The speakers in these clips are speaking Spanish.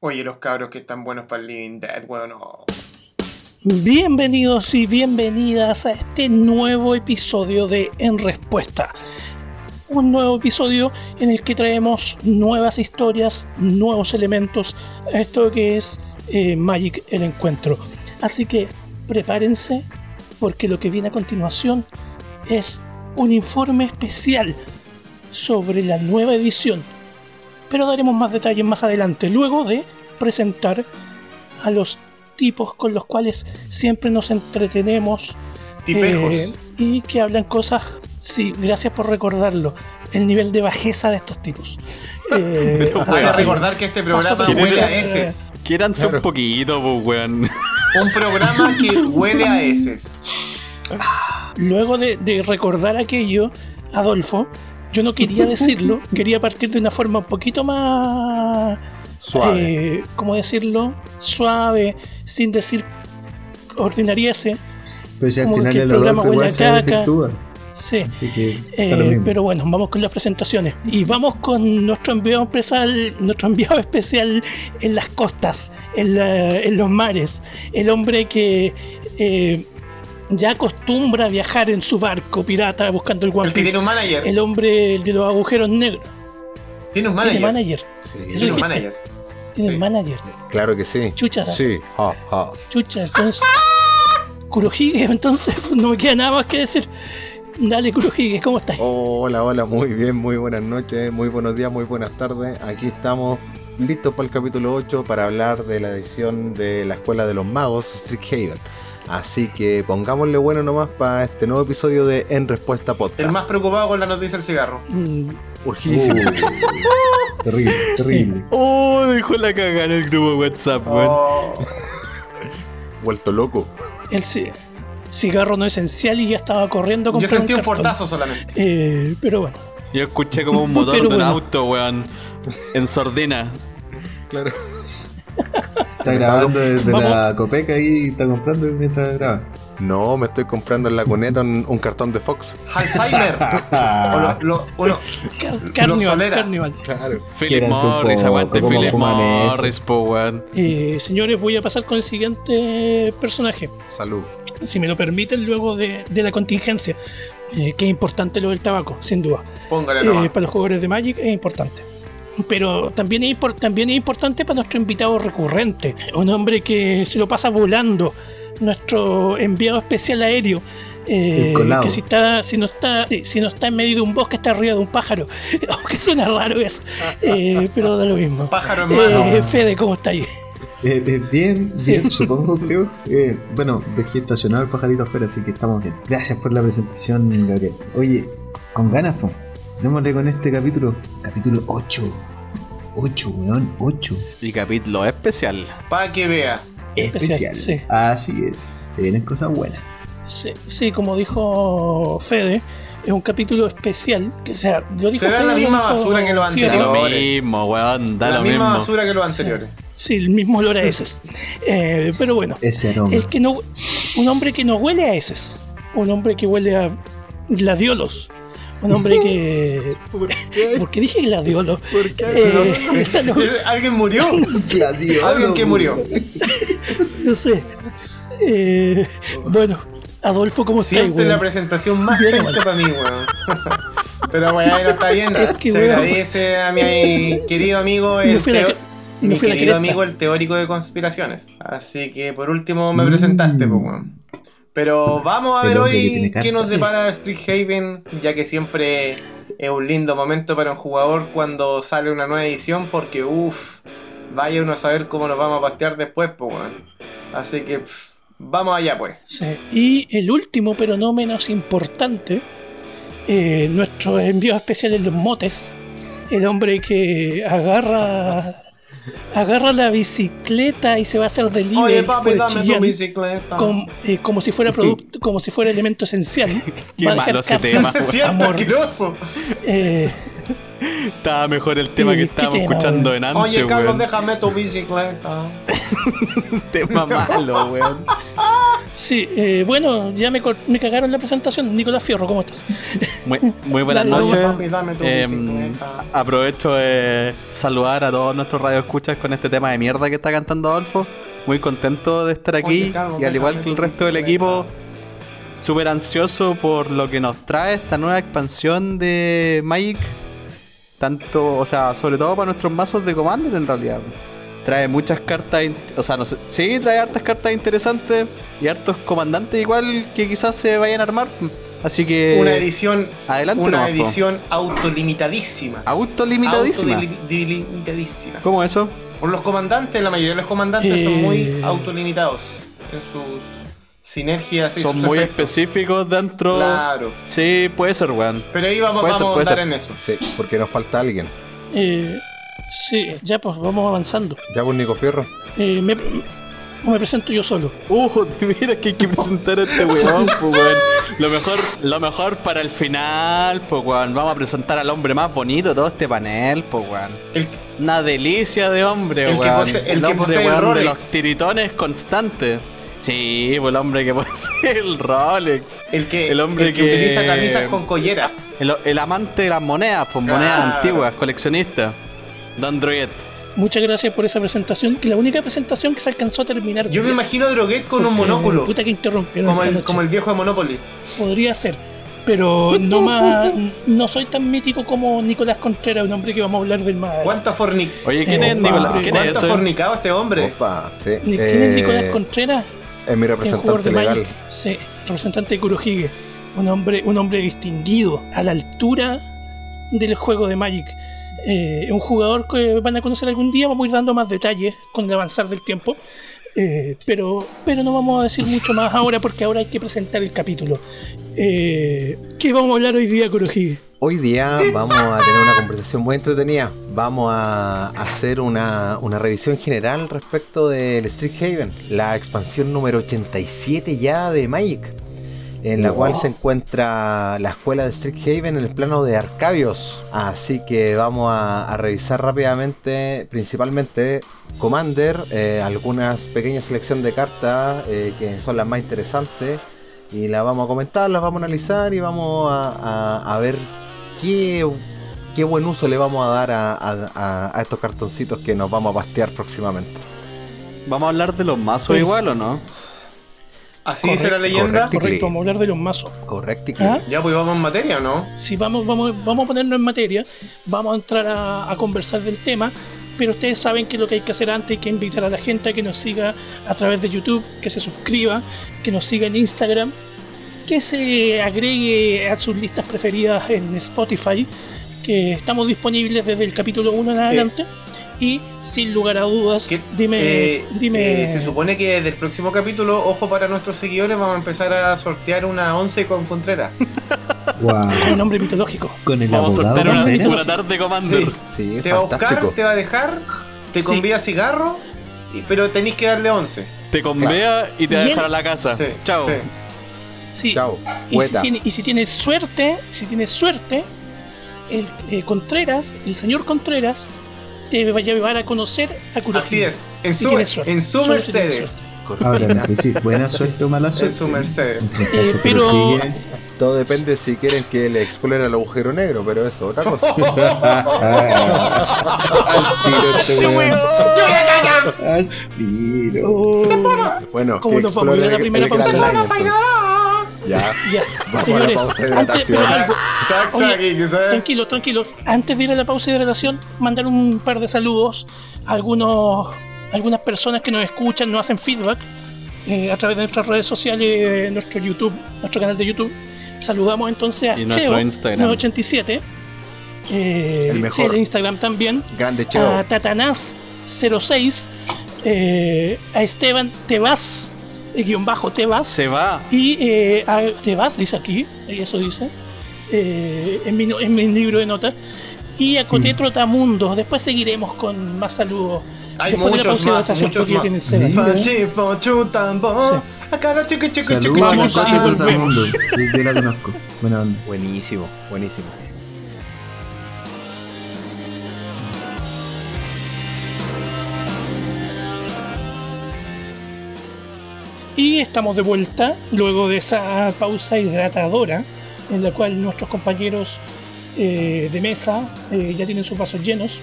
Oye, los cabros que están buenos para el Living Dead, weón. no. Bienvenidos y bienvenidas a este nuevo episodio de En Respuesta. Un nuevo episodio en el que traemos nuevas historias, nuevos elementos a esto que es eh, Magic el Encuentro. Así que prepárense porque lo que viene a continuación es un informe especial sobre la nueva edición. Pero daremos más detalles más adelante, luego de presentar a los tipos con los cuales siempre nos entretenemos eh, y que hablan cosas. Sí, gracias por recordarlo. El nivel de bajeza de estos tipos. Eh, que recordar que este programa huele a heces. Quiéranse un poquito, pues, weón. Un programa que huele a heces. Luego de, de recordar aquello, Adolfo, yo no quería decirlo, quería partir de una forma un poquito más. Suave. eh, ¿Cómo decirlo? Suave, sin decir ordinariese. Pero si al Como final que el el programa huele caca. Sí. Así que Eh, pero bueno, vamos con las presentaciones. Y vamos con nuestro enviado especial, nuestro enviado especial en las costas, en, la- en los mares. El hombre que eh, ya acostumbra a viajar en su barco pirata buscando el One El que Piece. tiene un manager. El hombre de los agujeros negros. Tiene un manager. Tiene manager. Sí, Tiene un dijiste. manager. Tiene Sí. manager. claro que sí. Chucha. Sí, ja, ja. Chucha, entonces. Kurohige, entonces no me queda nada más que decir. Dale, Kurohige, ¿cómo estás? Hola, hola, muy bien, muy buenas noches, muy buenos días, muy buenas tardes. Aquí estamos listos para el capítulo 8 para hablar de la edición de la Escuela de los Magos, Strixhaven. Así que pongámosle bueno nomás para este nuevo episodio de En Respuesta Podcast. El más preocupado con la noticia del cigarro. Mm, urgidísimo. Uh, terrible, Sí. terrible. Oh, dejó la cagada en el grupo de WhatsApp, weón. Oh. Vuelto loco. el ci- cigarro no esencial y ya estaba corriendo a Yo sentí un portazo solamente. Eh, pero bueno, Yo escuché como un motor de un bueno. auto, weón. En sordina. Claro. Está grabando desde Vamos. la copeca y está comprando mientras graba. No, me estoy comprando en la cuneta un, un cartón de Fox. Alzheimer. o lo, lo- uno. Car- Carnival. Carnival. Claro. Philip Morris, aguante ¿cómo Philip? Morris, po, weón. Eh, señores, voy a pasar con el siguiente personaje. Salud. Si me lo permiten, luego de, de la contingencia. Eh, que es importante lo del tabaco, sin duda. Póngale Eh, para los jugadores de Magic es importante. Pero también es, también es importante para nuestro invitado recurrente, un hombre que se lo pasa volando, nuestro enviado especial aéreo. eh, que si está si no está si no está en medio de un bosque está arriba de un pájaro aunque suena raro eso eh, pero da lo mismo Pájaro en mano. eh, Fede ¿cómo está ahí? Eh, eh, bien, Sí. bien, supongo, creo. Eh, bueno, dejé estacionado el pajarito afuera, así que estamos bien. Gracias por la presentación, Gabriel. Oye, con ganas, po. Démosle con este capítulo. Capítulo 8. 8, weón, 8. Y capítulo especial. Para que vea. Especial, Especial. sí. Así es. Se vienen cosas buenas. Sí, sí, como dijo Fede es un capítulo especial que sea lo Se da Fede, la lo misma dijo basura que los lo Anteriores. mismo, weón. Da la lo misma mismo. basura que los anteriores. Sí, el mismo olor a heces. Eh, pero bueno, Ese el que no, un hombre que no huele a heces, un hombre que huele a gladiolos, un hombre que. ¿Por qué? ¿Por qué dije gladiolos? ¿Por qué? Eh, no, ¿Alguien murió? Gladiolo, Alguien que murió. no sé. Eh, bueno, Adolfo, ¿cómo estás? Siempre la weón? presentación más penca para mí, weón. Pero bueno, está bien. Es que, Se weón. agradece a mi querido amigo, el, la mi la querido amigo, el teórico de conspiraciones. Así que por último me Mm. presentaste, pues, weón. Pero vamos a ver hoy qué nos depara Street Haven, ya que siempre es un lindo momento para un jugador cuando sale una nueva edición, porque uff, vaya uno a saber cómo nos vamos a pastear después, pues. Así que pff, vamos allá, pues. Sí. Y el último, pero no menos importante, eh, nuestro envío especial en los motes, el hombre que agarra agarra la bicicleta y se va a hacer delivery Oye, papi, dame tu bicicleta. eh, como si fuera producto, como si fuera elemento esencial. Qué Va a dejar malo ese tema, amor. Eh, Estaba mejor el tema Eh, que ¿qué estábamos escuchando en antes, Oye, Carlos, weón. déjame tu bicicleta. tema malo, weón. Sí, eh, bueno, ya me, cagaron la presentación. Nicolás Fierro, ¿cómo estás? Muy, muy buenas Dale, noches. papi, dame tu bicicleta. aprovecho de saludar a todos nuestros radioescuchas con este tema de mierda que está cantando Adolfo. Muy contento de estar aquí Oye, y al igual que el resto del equipo, súper ansioso por lo que nos trae esta nueva expansión de Magic. Tanto, o sea, sobre todo para nuestros mazos de Commander en realidad. Trae muchas cartas, o sea, no sé, sí, trae hartas cartas interesantes y hartos comandantes igual que quizás se vayan a armar. Así que Una edición, adelante una nomás, po. edición autolimitadísima. autolimitadísima. Autolimitadísima. ¿Cómo eso? Por los comandantes, la mayoría de los comandantes son Eh. muy autolimitados en sus sinergias y Son sus muy efectos. específicos dentro. Claro. Sí, puede ser, weón. Pero ahí vamos, Puede ser, vamos a andar ser. en eso. Sí, porque nos falta alguien. Eh, sí, ya pues vamos avanzando. Ya pues Nico Fierro. Eh, me, o me presento yo solo. Uh, mira que hay que presentar a este weón, pues weón. Lo mejor, lo mejor para el final, pues weón. Vamos a presentar al hombre más bonito de todo este panel, pues weón. El- Una delicia de hombre, El que weón. posee- el que hombre, posee el weón, de los tiritones constantes. Sí, pues el hombre que posee el Rolex. el que, El hombre el que, que- utiliza camisas con colleras. El, el amante de las monedas, pues monedas antiguas, coleccionista. Don Droguet. Muchas gracias por esa presentación, que la única presentación que se alcanzó a terminar. Yo me imagino a Droguet con un monóculo. Puta que interrumpieron Como esta el, noche. como el viejo de Monopoly. Podría ser. Pero no más, no soy tan mítico como Nicolás Contreras, un hombre que vamos a hablar del más. ¿Cuánto ha forni- Oye, ¿quién Eh, es. Nicolás? ¿Quién es ¿Cuánto eso? fornicado este hombre? Opa, sí. ¿Quién eh, es Nicolás Contreras? Es mi representante de legal. Magic. Sí, representante de Kurohige. Un hombre, un hombre distinguido, a la altura del juego de Magic. Eh, un jugador que van a conocer algún día, vamos a ir dando más detalles con el avanzar del tiempo. Eh, pero, pero no vamos a decir mucho más ahora porque ahora hay que presentar el capítulo. Eh, ¿Qué vamos a hablar hoy día, Kurohige? Hoy día vamos a tener una conversación muy entretenida. Vamos a hacer una, una revisión general respecto del Street Haven, la expansión número 87 ya de Magic, en la cual se encuentra la escuela de Street Haven en el plano de Arcabios. Así que vamos a, a revisar rápidamente, principalmente Commander, eh, algunas pequeñas selección de cartas eh, que son las más interesantes. Y las vamos a comentar, las vamos a analizar y vamos a, a- a ver qué, qué buen uso le vamos a dar a, a- estos cartoncitos que nos vamos a pastear próximamente. ¿Vamos a hablar de los mazos Pues- igual o no? Así dice la leyenda. correcto. Correcto, vamos a hablar de los mazos. Correcto. ¿Ah? Ya, pues vamos en materia, ¿o no? Si vamos, vamos, vamos a ponernos en materia, vamos a entrar a, a conversar del tema, pero ustedes saben que lo que hay que hacer antes hay que invitar a la gente a que nos siga a través de YouTube, que se suscriba, que nos siga en Instagram, que se agregue a sus listas preferidas en Spotify, que estamos disponibles desde el capítulo 1 en adelante. Y sin lugar a dudas, Que, dime, eh, dime. eh, se supone que del próximo capítulo, ojo para nuestros seguidores, vamos a empezar a sortear una 11 con Contreras. Wow. un nombre mitológico. Con el Vamos a sortear una, una tarde Commander. Sí, Te va a buscar, te va a dejar, te Sí. convida cigarro, pero tenéis que darle 11. Te convea y te va a dejar a la casa. Sí, Chao. Sí. Chao. Y si, tiene- y si tienes suerte, si tienes suerte, el eh, Contreras, el señor Contreras, te va a llevar a conocer a Kurohige. Así es, en Si su, suerte. en su Mercedes. Ahora no sé si buena suerte o mala suerte. En su Mercedes. Eh, pero-. Todo depende si quieren que le exploren al agujero negro, pero eso es otra cosa. Al tiro este weón. Al tiro. Bueno, ¿Cómo que nos vamos a ir a la exploren el, primera el entonces. Ya. ya, Vamos a la señores, pausa de antes, hidratación. pero algo- Sac, Oye, sac, que sabe. tranquilo, tranquilo. Antes de ir a la pausa de relación, mandar un par de saludos a algunos, algunas personas que nos escuchan, nos hacen feedback eh, a través de nuestras redes sociales, nuestro YouTube, nuestro canal de YouTube. Saludamos entonces a Y nuestro Cheo, Instagram. 987. eh, El mejor. sí, el Instagram también. Grande A Cheo. Tatanás06. eh, a Esteban Tebas, guion bajo Tebas. Se va. Y eh, a- te vas, dice aquí, eso dice, eh, en, mi, en mi libro de notas. Y a Coté Trotamundo. Después seguiremos con más saludos. Hay Después de la más, muchos más. tiene. A cada chiqui, chiqui, chiqui, chiqui, sí, Cote Y estamos de vuelta luego de esa pausa hidratadora en la cual nuestros compañeros eh, de mesa eh, ya tienen sus vasos llenos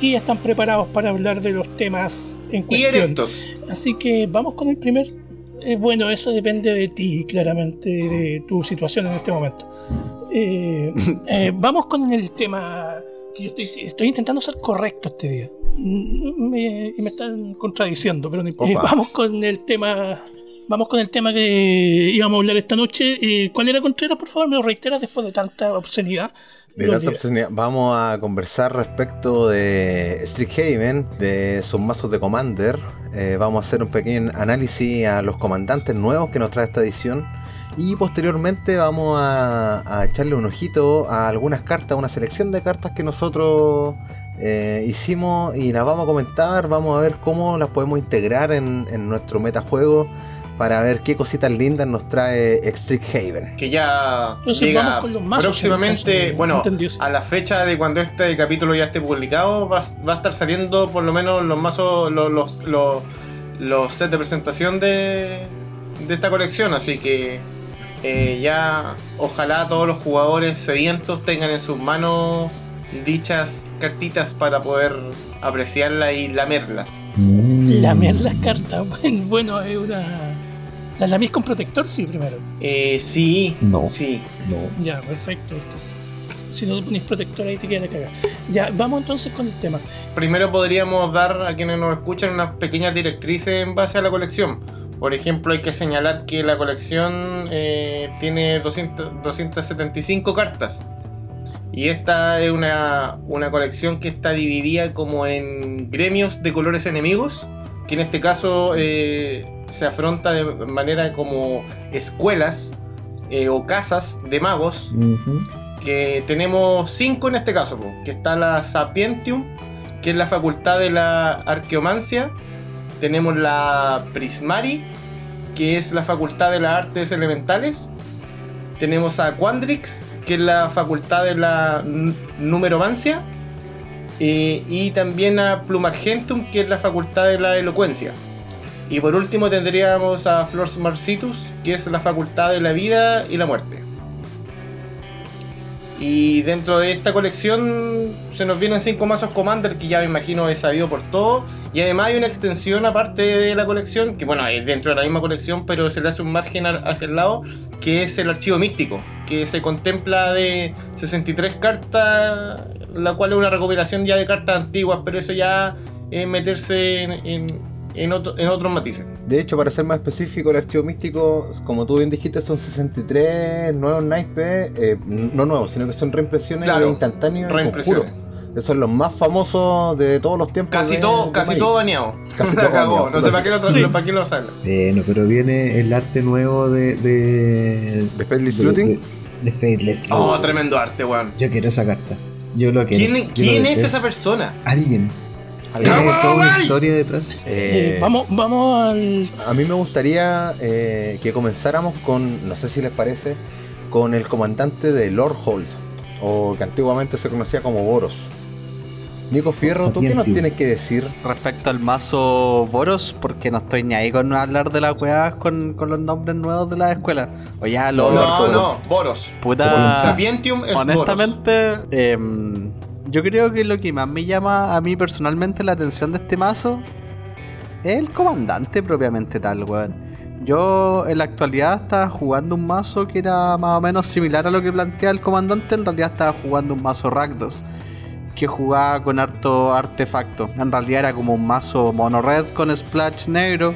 y están preparados para hablar de los temas en Y cuestión. erectos. Así que vamos con el primer. eh, bueno, eso depende de ti, claramente, de tu situación en este momento. Vamos con el tema que yo estoy, estoy intentando ser correcto este día. Mm, Me, y me están contradiciendo, pero no importa. Vamos con el tema. Vamos con el tema que íbamos a hablar esta noche. Eh, ¿Cuál era Contreras? Por favor, me lo reiteras después de tanta obscenidad. De tanta obscenidad, vamos a conversar respecto de Strixhaven, de sus mazos de Commander. Eh, vamos a hacer un pequeño análisis a los comandantes nuevos que nos trae esta edición. Y posteriormente vamos a, a echarle un ojito a algunas cartas, una selección de cartas que nosotros eh, hicimos y las vamos a comentar. Vamos a ver cómo las podemos integrar en, en nuestro metajuego para ver qué cositas lindas nos trae Strixhaven. Que ya Entonces, llega vamos con los mazos, próximamente, bueno, a la fecha de cuando este capítulo ya esté publicado, va, va a estar saliendo por lo menos los mazos, los, los, los, los sets de presentación de, de esta colección, así que eh, ya ojalá todos los jugadores sedientos tengan en sus manos dichas cartitas para poder apreciarlas y lamerlas. Lamer las cartas. Bueno, bueno, es una. ¿Las lamís con protector? Sí, primero. Eh, sí, No. sí. No. Ya, perfecto. Si no te pones protector ahí te queda la cagada. Ya, vamos entonces con el tema. Primero podríamos dar a quienes nos escuchan unas pequeñas directrices en base a la colección. Por ejemplo, hay que señalar que la colección eh, tiene 200 275 cartas. Y esta es una, una colección que está dividida como en gremios de colores enemigos, que en este caso eh, se afronta de manera como escuelas eh, o casas de magos que tenemos cinco en este caso, que está la Sapientium, que es la facultad de la arqueomancia, tenemos la Prismari, que es la facultad de las artes elementales, tenemos a Quandrix, que es la facultad de la numeromancia, eh, y también a Plumargentum, que es la facultad de la elocuencia. Y por último tendríamos a Flors Marcitus, que es la facultad de la vida y la muerte. Y dentro de esta colección se nos vienen cinco mazos Commander que ya me imagino es sabido por todo. Y además hay una extensión aparte de la colección, que bueno, es dentro de la misma colección, pero se le hace un margen hacia el lado, que es el archivo místico, que se contempla de 63 cartas, la cual es una recopilación ya de cartas antiguas, pero eso ya es meterse en- en otro- en otros matices. De hecho, para ser más específico, el archivo místico, como tú bien dijiste, son 63 nuevos naipes, eh, no nuevos, sino que son reimpresiones Claro, instantáneos y reimpresiones. Que son los más famosos de todos los tiempos. Casi de- todo, de casi Magic. todo baneado. Casi todo cagó. baneado. No sé para qué lo, Sí. para qué lo sale. Bueno, pero viene el arte nuevo de. de. ¿De Faithless Looting? de- de Faithless Oh, Looting. tremendo arte, weón. Yo quiero esa carta. Yo lo quiero. ¿Quién, Yo lo quién es esa persona? Alguien. Alguien- Tiene ¡Ah, toda una historia detrás. Eh, Eh, vamos, vamos al. A mí me gustaría eh, que comenzáramos con, no sé si les parece, con el comandante de Lord Holt, o que antiguamente se conocía como Boros. Nico Fierro, ¿tú qué nos tienes que decir? Respecto al mazo Boros, porque no estoy ni ahí con hablar de las weas con, con los nombres nuevos de la escuela. O ya lo. No, No, no, Boros. Puta. Sapientium es Boros. Honestamente, em, yo creo que lo que más me llama a mí personalmente la atención de este mazo es el comandante propiamente tal, weón. Yo en la actualidad estaba jugando un mazo que era más o menos similar a lo que plantea el comandante, en realidad estaba jugando un mazo Rakdos, que jugaba con harto artefacto. En realidad era como un mazo mono red con splash negro,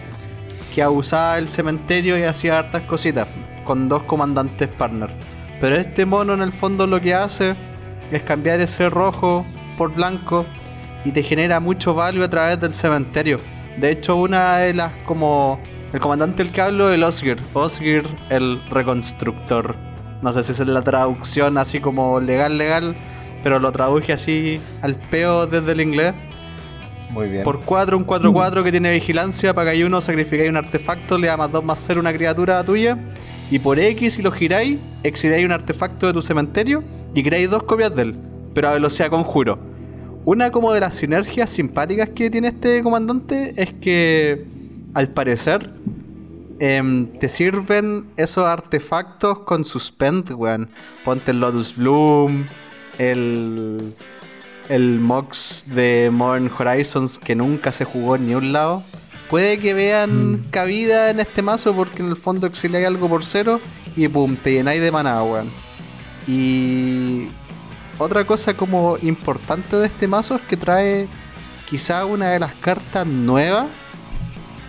que usaba el cementerio y hacía hartas cositas, con dos comandantes partner. Pero este mono en el fondo lo que hace es cambiar ese rojo por blanco y te genera mucho value a través del cementerio. De hecho, una de las como el comandante del que hablo, el Osgir. Osgir, el reconstructor. No sé si es la traducción así como legal, legal, pero lo traduje así al peo desde el inglés. Muy bien. Por 4, un 4-4 que tiene vigilancia, pagáis uno, sacrificáis un artefacto, le da más 2 más 0 una criatura tuya. Y por X, si lo giráis, exidáis un artefacto de tu cementerio y creáis dos copias de él, pero a velocidad conjuro. Una como de las sinergias simpáticas que tiene este comandante es que, al parecer, em, te sirven esos artefactos con suspend, weón. Ponte el Lotus Bloom, el, el Mox de Modern Horizons que nunca se jugó en ni un lado. Puede que vean Mm. cabida en este mazo porque en el fondo exiliáis algo por cero y pum, te llenáis de maná, weón. Y otra cosa como importante de este mazo es que trae quizá una de las cartas nuevas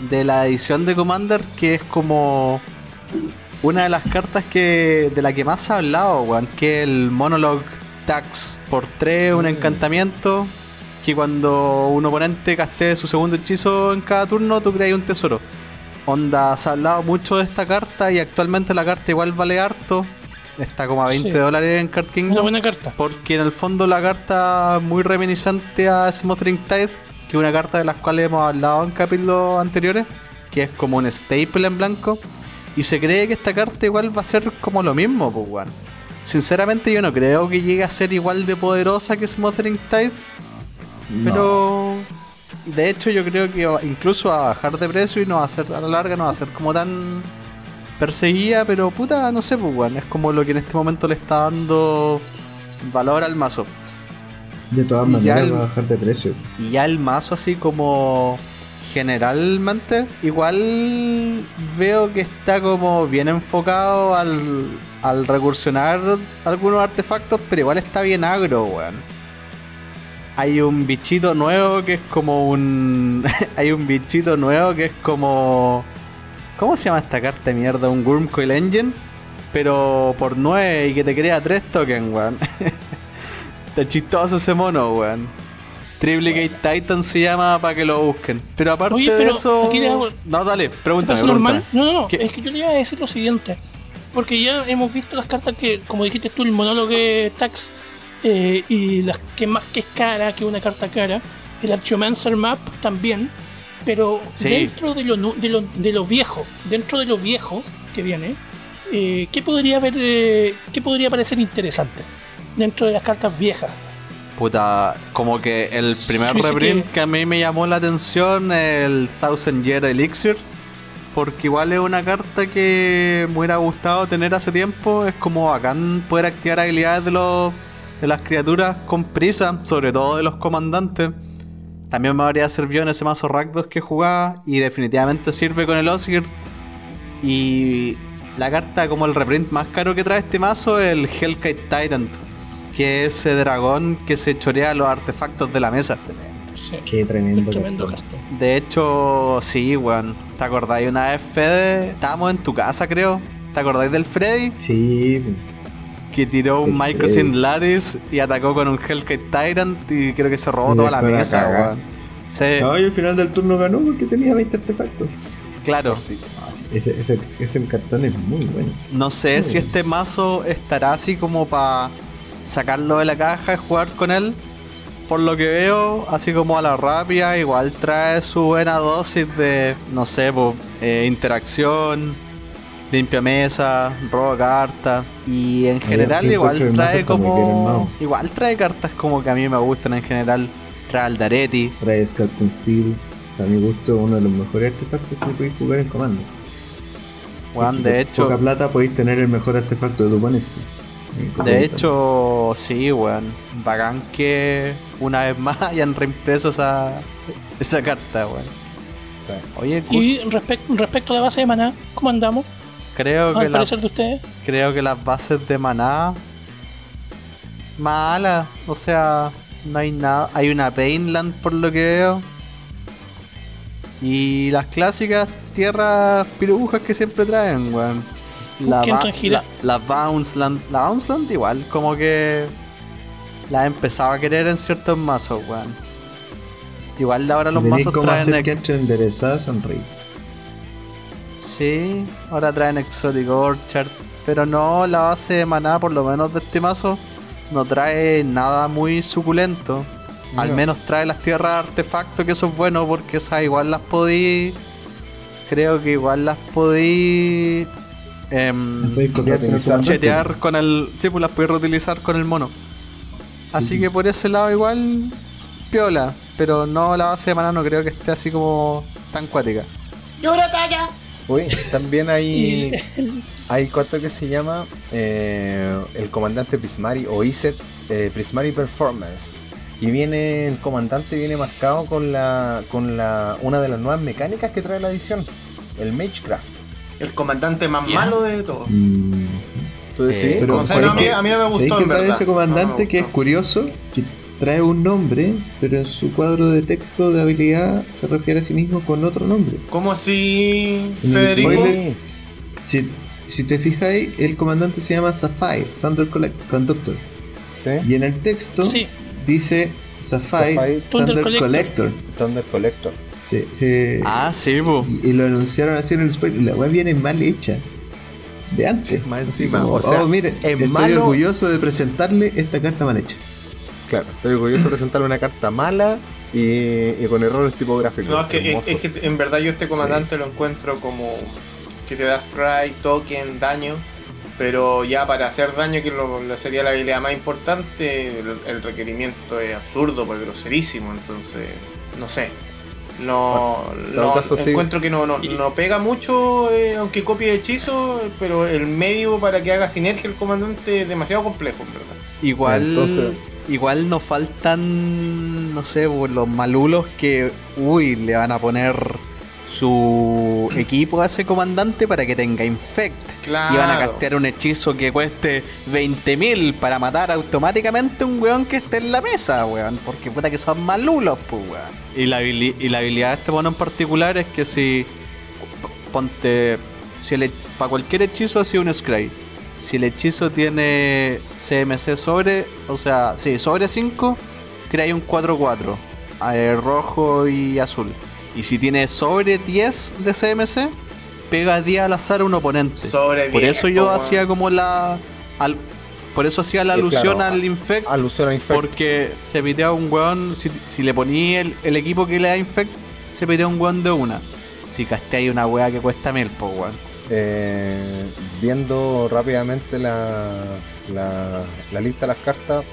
de la edición de Commander que es como una de las cartas que de la que más se ha hablado, weón, que es el Monologue Tax por 3, un encantamiento que cuando un oponente castee su segundo hechizo en cada turno, tú creas un tesoro. Onda, se ha hablado mucho de esta carta y actualmente la carta igual vale harto. Está como a 20 Sí. dólares en Card Kingdom. Una buena carta. Porque en el fondo la carta muy reminiscente a Smothering Tide, que es una carta de las cuales hemos hablado en capítulos anteriores, que es como un staple en blanco. Y se cree que esta carta igual va a ser como lo mismo, pues weón. Sinceramente yo no creo que llegue a ser igual de poderosa que Smothering Tide, No. pero de hecho yo creo que va- incluso a bajar de precio y no va a ser a la larga, no va a ser como tan perseguida, pero puta, no sé, pues weón, es como lo que en este momento le está dando valor al mazo. De todas maneras va a bajar de precio. Y ya el mazo así como generalmente, igual veo que está como bien enfocado al, al recursionar algunos artefactos, pero igual está bien agro, weón. Hay un bichito nuevo que es como un... hay un bichito nuevo que es como... ¿Cómo se llama esta carta de mierda? Un Wormcoil Engine. Pero por 9 y que te crea 3 tokens, weón. Está chistoso ese mono, weón. Triplicate Titan se llama para que lo busquen. Pero aparte Oye, de eso. aquí le hago- No, dale, ¿Te pregúntame. parece normal? pregúntame. No, no, no. ¿Qué? Es que yo le iba a decir lo siguiente. Porque ya hemos visto las cartas que, como dijiste tú, el monólogo de Tax eh, y las que más que es cara, que una carta cara. El Archomancer Map también. Pero Sí. dentro de lo, de, lo, de lo viejo, dentro de lo viejo que viene, eh, ¿qué podría haber, eh, qué podría parecer interesante dentro de las cartas viejas? Puta, como que el primer reprint que- que... a mí me llamó la atención el Thousand Year Elixir. Porque igual es una carta que me hubiera gustado tener hace tiempo. Es como bacán poder activar habilidades de, los, de las criaturas con prisa, sobre todo de los comandantes. También me habría servido en ese mazo Rakdos que jugaba. Y definitivamente sirve con el Osir. Y la carta como el reprint más caro que trae este mazo es el Hellkite Tyrant. Que es ese dragón que se chorea los artefactos de la mesa. Sí, Qué tremendo. De hecho, sí, weón. ¿Te acordáis una vez, Fede? Estábamos en tu casa, creo. ¿Te acordáis del Freddy? Sí, Que tiró un El Mycosynth Freddy. Lattice y atacó con un Hellkite Tyrant y creo que se robó toda la mesa, weón. Sí, no, y al final del turno ganó porque tenía 20 artefactos. claro. Ese, ese, ese cartón es muy bueno. No sé Muy si este mazo estará así como para sacarlo de la caja y jugar con él. Por lo que veo, así como a la rápida, igual trae su buena dosis de, no sé, po, eh, interacción, limpia mesa, robo cartas. Y en general igual trae como. Igual trae cartas como que a mí me gustan en general. Trae al Daretti. Trae Sculpting Steel. A mi gusto, uno de los mejores artefactos que podéis jugar en comando. Porque de hecho... Poca plata podéis tener el mejor artefacto de tu oponente. En De hecho, sí, weón. Bacán que una vez más hayan reimpreso esa, esa carta, weón. Oye, Y respec- respecto a la base de maná, ¿cómo andamos? Creo, que Al la- de ustedes. creo que las bases de maná malas. O sea, no hay nada. Hay una Painland por lo que veo. Y las clásicas tierras pirujas que siempre traen, weón. La, la, la Bounceland. La Bounceland igual, como que la he empezado a querer en ciertos mazos, weón. Igual ahora si los mazos traen que entre enderezada, sonríe. Sí, ahora traen Exotic Orchard. Pero no, la base de maná, por lo menos de este mazo, no trae nada muy suculento. Al No. menos trae las tierras de artefacto, que eso es bueno porque esas igual las podí. Creo que igual las podí. em, Reutilizar. comandante. chetear con el. Sí, pues las podéis reutilizar con el mono. Así que por ese lado igual. Piola. Pero no, la base de maná no creo que esté así como tan cuática. Uy, también hay. Hay cuánto que se llama eh, el comandante Prismari o ISET eh, Prismari Performance. Y viene, el comandante viene marcado con la. con la. una de las nuevas mecánicas que trae la edición. El Magecraft. El comandante más malo de todos. Mm, ¿Tú decís? Eh, pero o sea, ¿sabes no, a mí- qué- a mí no me ¿sabes gustó, en trae verdad? ese No, no comandante que es curioso? Que trae un nombre, pero en su cuadro de texto de habilidad se refiere a sí mismo con otro nombre. ¿Cómo así, Federico? spoiler- Si, si te fijáis, el comandante se llama Sapphire, Thunder Collect- Conductor. Sí. Y en el texto sí, dice Sapphire, Sapphire Thunder, Thunder Collector. Thunder Collector. Se- Ah, sí, y, y lo anunciaron así en el spoiler. La web viene mal hecha. De antes. Más encima, como, o sea, oh, miren, es estoy malo- orgulloso de presentarle esta carta mal hecha. Claro, estoy orgulloso de presentarle una carta mala y, y con errores tipográficos. No, es que, es, que en verdad yo este comandante lo encuentro como que te da spray, token, daño. Pero ya para hacer daño, que lo, lo sería la habilidad más importante, el, el requerimiento es absurdo, pues groserísimo. Entonces, no sé. No, todo no- caso, sí. encuentro que no, no, no pega mucho, eh, aunque copie hechizo, pero el medio para que haga sinergia el comandante es demasiado complejo, en verdad. Igual, Entonces- igual nos faltan, no sé, po, los malulos que, uy, le van a poner su equipo a ese comandante para que tenga infect. Claro. Y van a castear un hechizo que cueste 20.000 para matar automáticamente un weón que esté en la mesa, weón. Porque puta que son malulos, pues, weón. Y la, y la habilidad de este mono en particular es que si. Ponte. Si para cualquier hechizo ha sido un Scry. Si el hechizo tiene CMC sobre. O sea, sí, sobre 5, crea un 4-4. eh, rojo y azul. Y si tiene sobre 10 de CMC, pega 10 al azar a un oponente. Sobre Por eso yo po, hacía como la. al- por eso hacía la alusión claro, al infect. Alusión a Infect. porque se pitea un weón. Si, si le ponía el, el equipo que le da infect, se pitea un weón de una. Si casteáis una weá que cuesta mil, pues weón. Eh, viendo rápidamente la, la, la lista de las cartas,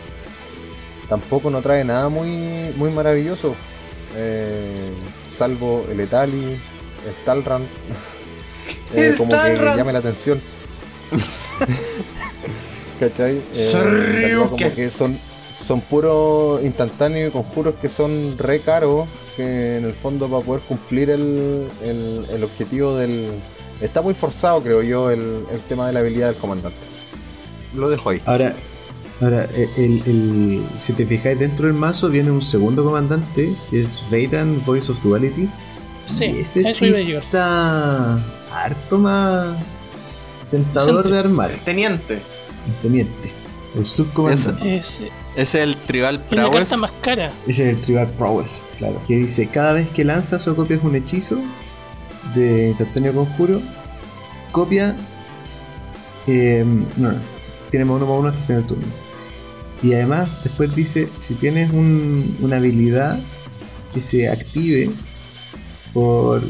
tampoco no trae nada muy, muy maravilloso. Eh, salvo el Etali, el Talrand. eh, como que Talrand. llame la atención. ¿Cachai? Como que son, son puros instantáneos y conjuros que son re caros. Que en el fondo para poder cumplir el, el, el objetivo del, Está muy forzado, creo yo, el, el tema de la habilidad del comandante. Lo dejo ahí. Ahora, ahora eh, el, el- si te fijáis dentro del mazo viene un segundo comandante que es Veiran Voice of Duality. Sí, y ese eso sí iba está harto más tentador de armar. El teniente. El teniente. El subcomandante. Es, Ese es el tribal es la prowess. carta más cara. Ese es el Tribal Prowess, claro. Que dice, cada vez que lanzas o copias un hechizo de instantáneo conjuro, copia... eh, no, no, tiene más uno más uno hasta el turno. Y además, después dice, si tienes un- una habilidad que se active por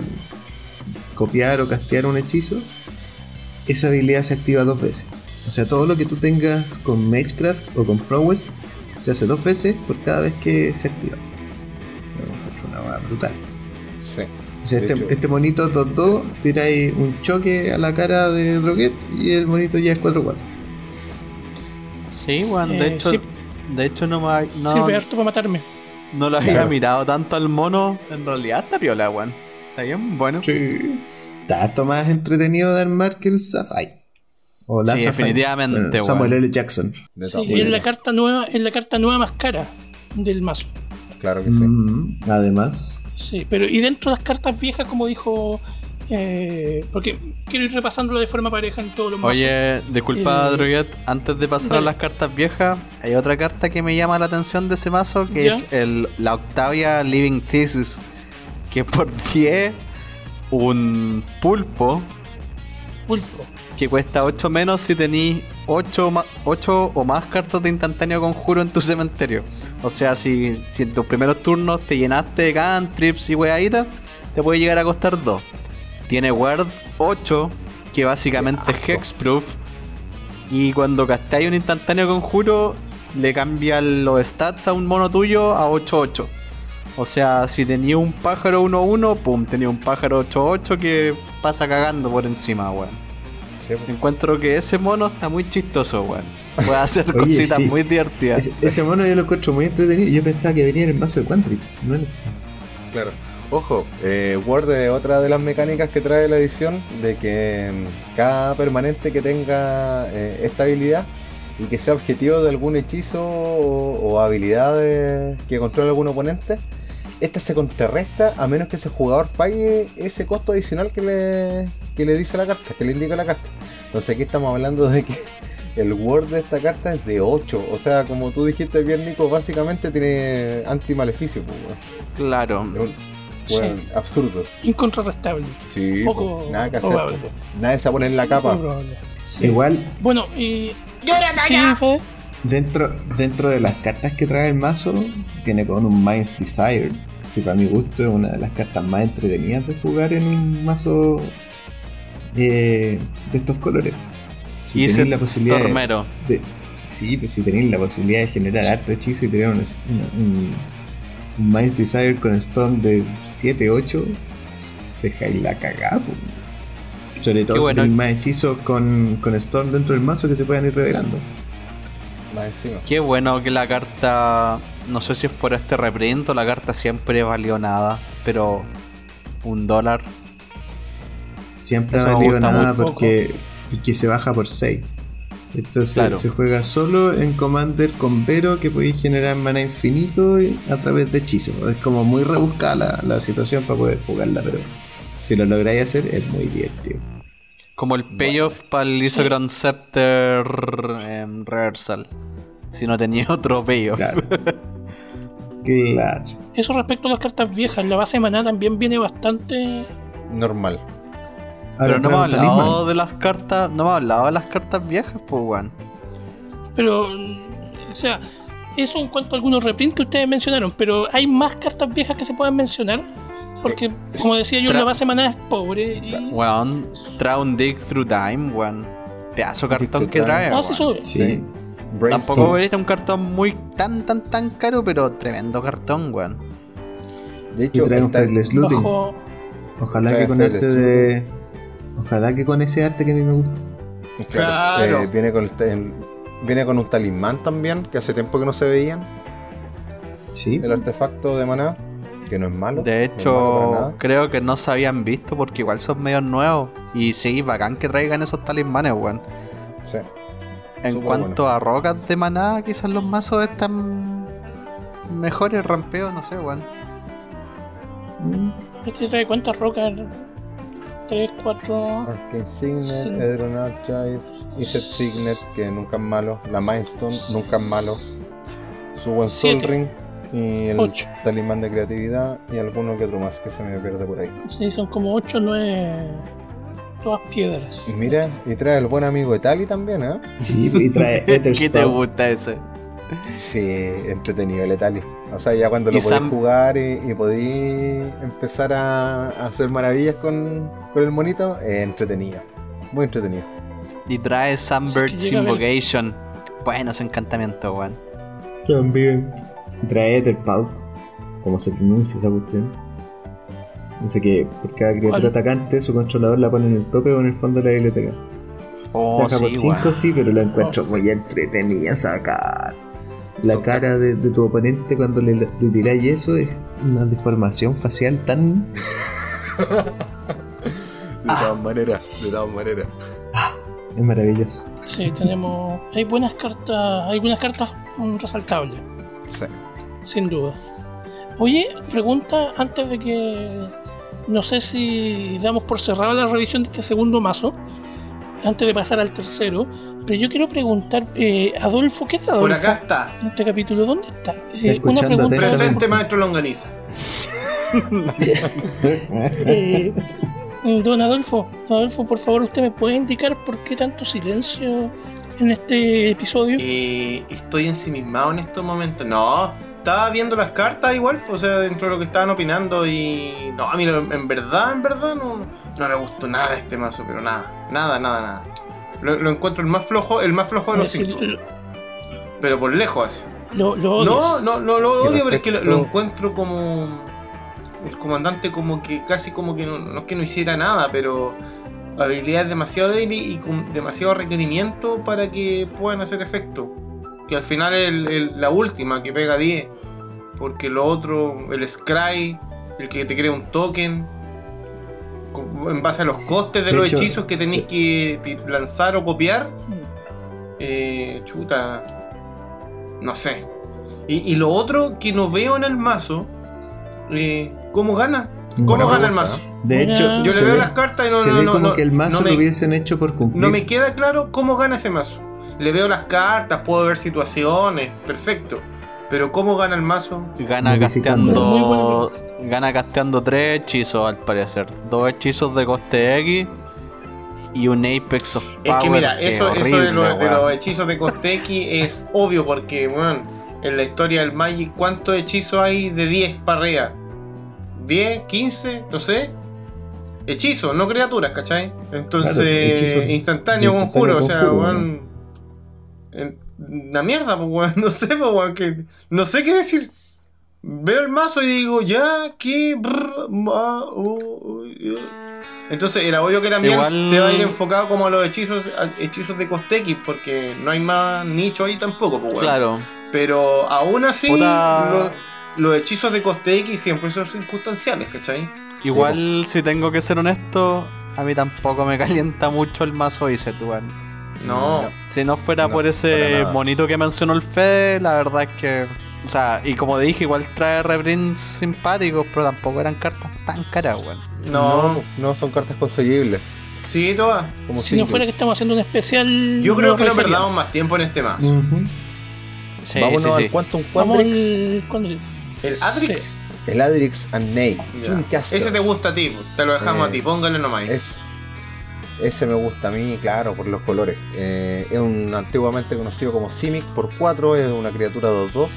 copiar o castear un hechizo, esa habilidad se activa dos veces. O sea, todo lo que tú tengas con Magecraft o con Prowess se hace dos veces por cada vez que se activa. Una brutal. Sí. Sea, este, hecho- este monito 2-2, tiráis un choque a la cara de Droguet y el monito ya es 4-4. Sí, weón. De Eh, hecho, sí. de hecho no, me, no, Sirve harto para matarme. no lo había Claro. mirado tanto al mono. En realidad está piola, weón. Está bien, bueno. Sí. Está harto más entretenido de armar que el Sapphire. O la Sí, definitivamente, Bueno, Samuel weón. L. Jackson. De Sí, y es la carta nueva, es la carta nueva más cara del mazo. Claro que sí. Mm, además, Sí, pero y dentro de las cartas viejas, como dijo, eh, porque quiero ir repasándolo de forma pareja en todos los mazos. Oye, disculpa, El- Droguet, antes de pasar a las cartas viejas, hay otra carta que me llama la atención de ese mazo, que ¿Ya? es el, la Octavia Living Thesis, que por 10, un pulpo Pulpo. que cuesta 8 menos si tenéis 8, o más cartas de instantáneo conjuro en tu cementerio. O sea, si, si en tus primeros turnos te llenaste de cantrips y weaditas, te puede llegar a costar 2. Tiene Word 8, que básicamente es Hexproof. Y cuando castáis un instantáneo conjuro, le cambia los stats a un mono tuyo a 8-8. O sea, si tenía un pájaro 1-1, pum, tenía un pájaro 8-8 que pasa cagando por encima, weón. Sí, pues. Encuentro que ese mono está muy chistoso, weón. Puede hacer Oye, cositas sí. muy divertidas. Ese, ese mono yo lo encuentro muy entretenido. Yo pensaba que venía en el mazo de Quantrix. No en- Claro. Ojo, eh, Word es otra de las mecánicas que trae la edición, de que mm, cada permanente que tenga eh, esta habilidad y que sea objetivo de algún hechizo o, o habilidad de- que controle algún oponente, esta se contrarresta a menos que ese jugador pague ese costo adicional que le, que le dice la carta, que le indica la carta. Entonces aquí estamos hablando de que el Word de esta carta es de 8, o sea, como tú dijiste bien Nico, básicamente tiene anti-maleficio. pues. Claro. Un- absurdo. Incontrarrestable. Sí, Poco po, nada que hacer. probable. Nadie se pone en la capa. Sí. Igual, Bueno, y. Sí, Fede. dentro, dentro de las cartas que trae el mazo, viene con un Mind's Desire, que para mi gusto es una de las cartas más entretenidas de jugar en un mazo eh, de estos colores. Si y tenéis ese la posibilidad de- Stormero. de- sí, pues si tenéis la posibilidad de generar harto hechizo y tener un, un, un Desire con Storm de 7-8, dejáis la cagada. po. Sobre todo Qué si bueno. tenéis más hechizos con, con Storm dentro del mazo que se puedan ir revelando. Qué bueno que la carta. No sé si es por este reprint o la carta siempre valió nada, pero un dólar. Siempre Eso ha me valido gusta porque, porque se baja por 6. Entonces Claro. se juega solo en Commander con Vero que podéis generar mana infinito y- a través de hechizos. Es como muy rebuscada la, la situación para poder jugarla, pero si lo lográis hacer es muy divertido. Como el payoff para el Isogron Scepter en Reversal. Si no tenía otro payoff. Claro. claro. Eso respecto a las cartas viejas, la base de maná también viene bastante. Normal. Pero no hemos hablado de las cartas. No hemos hablado de las cartas viejas, pues weón. Pero. O sea, eso en cuanto a algunos reprints que ustedes mencionaron, pero hay más cartas viejas que se puedan mencionar. Porque, como decía yo, la base maná es pobre. Y... Weón, trae un Dig Through Time, weón. Pedazo cartón que trae. Ah, sí, eso- Sí. Tampoco era un cartón muy tan tan tan caro, pero tremendo cartón, weón. De hecho, trae un. Ojalá trae que con este de. Ojalá que con ese arte que a mí me gusta. claro, Claro. eh, viene, con el viene con un talismán también, que hace tiempo que no se veían. Sí. El artefacto de maná, que no es malo. De no malo hecho, creo que no se habían visto porque igual son medios nuevos. Y sí, bacán que traigan esos talismanes, weón. Sí. En Súper cuanto a rocas de maná, quizás los mazos están mejores rampeos, no sé, weón. Este trae cuántas rocas? 3, 4. Arcane Signet, Sí. Edron Archive, Iset Signet, que nunca es malo. La Mindstone, nunca es malo. Su buen Soul. Ring y el Ocho. talismán de creatividad y alguno que otro más que se me pierde por ahí. Sí, son como 8, 9. Todas piedras. Y mira, y trae el buen amigo de Tali también, ¿eh? Sí, y trae ¿Qué te gusta ese? Sí, entretenido el Etali. O sea, ya cuando Y lo podéis Sam- jugar y, y podéis empezar a, a hacer maravillas con, con el monito, es entretenido. Muy entretenido. Y trae Sunbird's Sí, Invocation. Bueno, ese encantamiento, weón. También. Y trae Etherpout. Como se pronuncia esa cuestión. Dice que por cada criatura ¿Cuál? atacante, su controlador la pone en el tope o en el fondo de la biblioteca. Oh, Saca por sí, 5 weón. sí, pero la encuentro Oh, sí. muy entretenida sacar. La cara de, de tu oponente cuando le, le tiráis eso es una deformación facial tan. De todas maneras, de todas maneras. es maravilloso. Sí, tenemos. Hay buenas cartas. Hay buenas cartas resaltables, Sí. sin duda. Oye, pregunta antes de que. No sé si damos por cerrada la revisión de este segundo mazo. Antes de pasar al tercero. Pero yo quiero preguntar, eh, Adolfo, ¿qué es de Por Adolfo? acá está. En este capítulo, ¿dónde está? Eh, una pregunta. Presente, maestro Longaniza. Eh, don Adolfo, Adolfo, por favor, ¿usted me puede indicar por qué tanto silencio en este episodio? Eh, estoy ensimismado en estos momentos. No, estaba viendo las cartas igual, pues, o sea, dentro de lo que estaban opinando y... No, a mí no- en verdad, en verdad no, no me gustó nada este mazo, pero nada, nada, nada, nada. Lo, lo encuentro el más flojo, el más flojo de los cinco. Pero por lejos lo, lo No, no, no lo odio, pero es que lo, encuentro como... el comandante como que casi como que no, no es que no hiciera nada, pero habilidades demasiado débiles y con demasiado requerimiento para que puedan hacer efecto. Que al final es el- el- la última que pega 10. Porque lo otro, el Scry, el que te crea un token, en base a los costes de, De los hecho, hechizos que tenéis que ti- lanzar o copiar, eh, chuta, no sé. Y, y lo otro que no veo en el mazo, eh, ¿cómo gana? ¿Cómo Buena gana el mazo? De hecho, Yo le veo ve, las cartas y no, se no, ve no, como no, que el mazo no me, lo hubiesen hecho por cumplir. no me queda claro cómo gana ese mazo. Le veo las cartas, puedo ver situaciones, perfecto. Pero ¿cómo gana el mazo? Gana Modificando. Casteando. Gana casteando tres hechizos al parecer. Dos hechizos de coste X y un Apex of Power. Es que mira, que eso, eso de, los hechizos de Kosteki es obvio porque, bueno, en la historia del Magic, ¿cuántos hechizos hay de 10 para arriba? ¿10? ¿15? No sé. Hechizos, no criaturas, ¿cachai? Entonces, Claro, instantáneo, conjuro, o sea, weón. Una mierda, pues, weón. No sé, pues, weón. Que, no sé qué decir. Veo el mazo y digo, ya, ¿qué? Brr, ma, ya. Entonces era obvio que también Igual- se va a ir enfocado como a los hechizos, a- hechizos de Kosteki, porque no hay más nicho ahí tampoco, pues, weón. Claro. Pero aún así, Puta. los hechizos de Kosteki siempre son circunstanciales, ¿cachai? Igual, si tengo que ser honesto, a mí tampoco me calienta mucho el mazo Iset, weón. No. Si no fuera No, por ese monito que mencionó el Fede, la verdad es que. O sea, y como dije, igual trae reprints simpáticos, pero tampoco eran cartas tan caras, weón. No, no, no son cartas conseguibles. sí, todas. Como Si no singles. fuera que estamos haciendo un especial. Yo creo que no perdamos más tiempo en este mazo. Ujú. Sí, Vámonos sí, sí. al Quantum Vamos Quandrix. ¿cuándo? El Adrix. Sí. el Adrix and Ney. Ese te gusta a ti, te lo dejamos Eh, a ti, póngale nomás. Es, ese me gusta a mí, claro, por los colores. Eh, es un antiguamente conocido como Simic por 4, es una criatura 2-2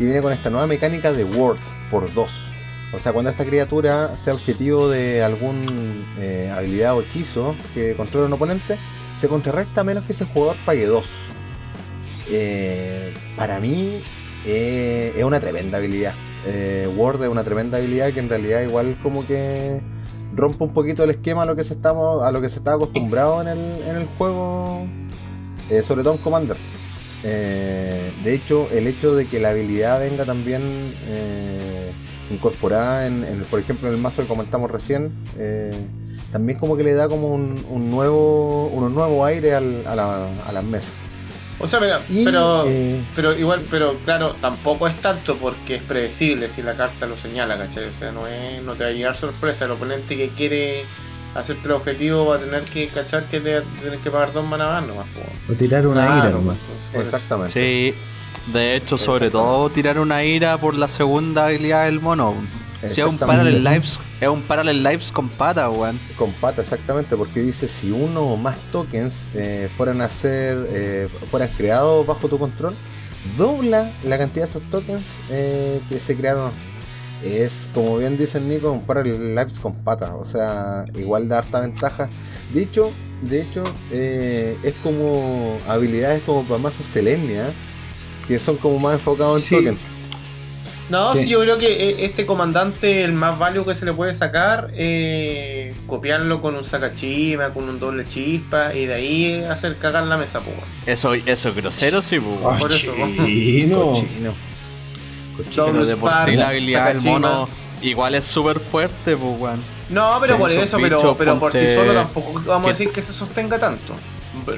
y viene con esta nueva mecánica de Word por 2. O sea, cuando esta criatura sea objetivo de algún eh, habilidad o hechizo que controle un oponente, se contrarresta a menos que ese jugador pague 2. Eh, para mí eh, es una tremenda habilidad. Word es una tremenda habilidad que en realidad igual como que rompe un poquito el esquema a lo que se está acostumbrado en el, en el juego sobre todo en Commander Eh, de hecho el hecho de que la habilidad venga también eh, incorporada en, en, por ejemplo en el mazo que comentamos recién eh, también como que le da como un, un nuevo un nuevo aire al- a, la, a las mesas O sea, mira, Y, pero, pero igual, pero claro, tampoco es tanto porque es predecible si la carta lo señala, ¿cachai? O sea, no, es, no te va a llegar sorpresa. El oponente que quiere hacerte el objetivo va a tener que cachar que te tienes que pagar dos manas más nomás. O tirar una Claro, ira nomás. pues, exactamente Sí, de hecho, sobre todo tirar una ira por la segunda habilidad del mono. Si es un. Parallel Lives, es un Parallel Lives con pata, weón. Con pata, exactamente, porque dice si uno o más tokens eh, fueran a ser, eh, fueran creados bajo tu control, dobla la cantidad de esos tokens eh, que se crearon. Es, como bien dice Nico, un Parallel Lives con pata, o sea, igual de harta ventaja. De hecho, de hecho, eh, es como habilidades como para mazos Selenia, que son como más enfocados en Sí. tokens. No, Sí. sí, yo creo que eh, este comandante, el más válido que se le puede sacar, eh, copiarlo con un sacachima, con un doble chispa, y de ahí hacer cagar la mesa, pues. Eso, eso es grosero, sí, pues, weón. por eso, Cochino. Cochino. Pero de por sí la habilidad del mono igual es súper fuerte, pues, weón. No, pero por eso, pero, pero por sí solo tampoco vamos a decir que se sostenga tanto.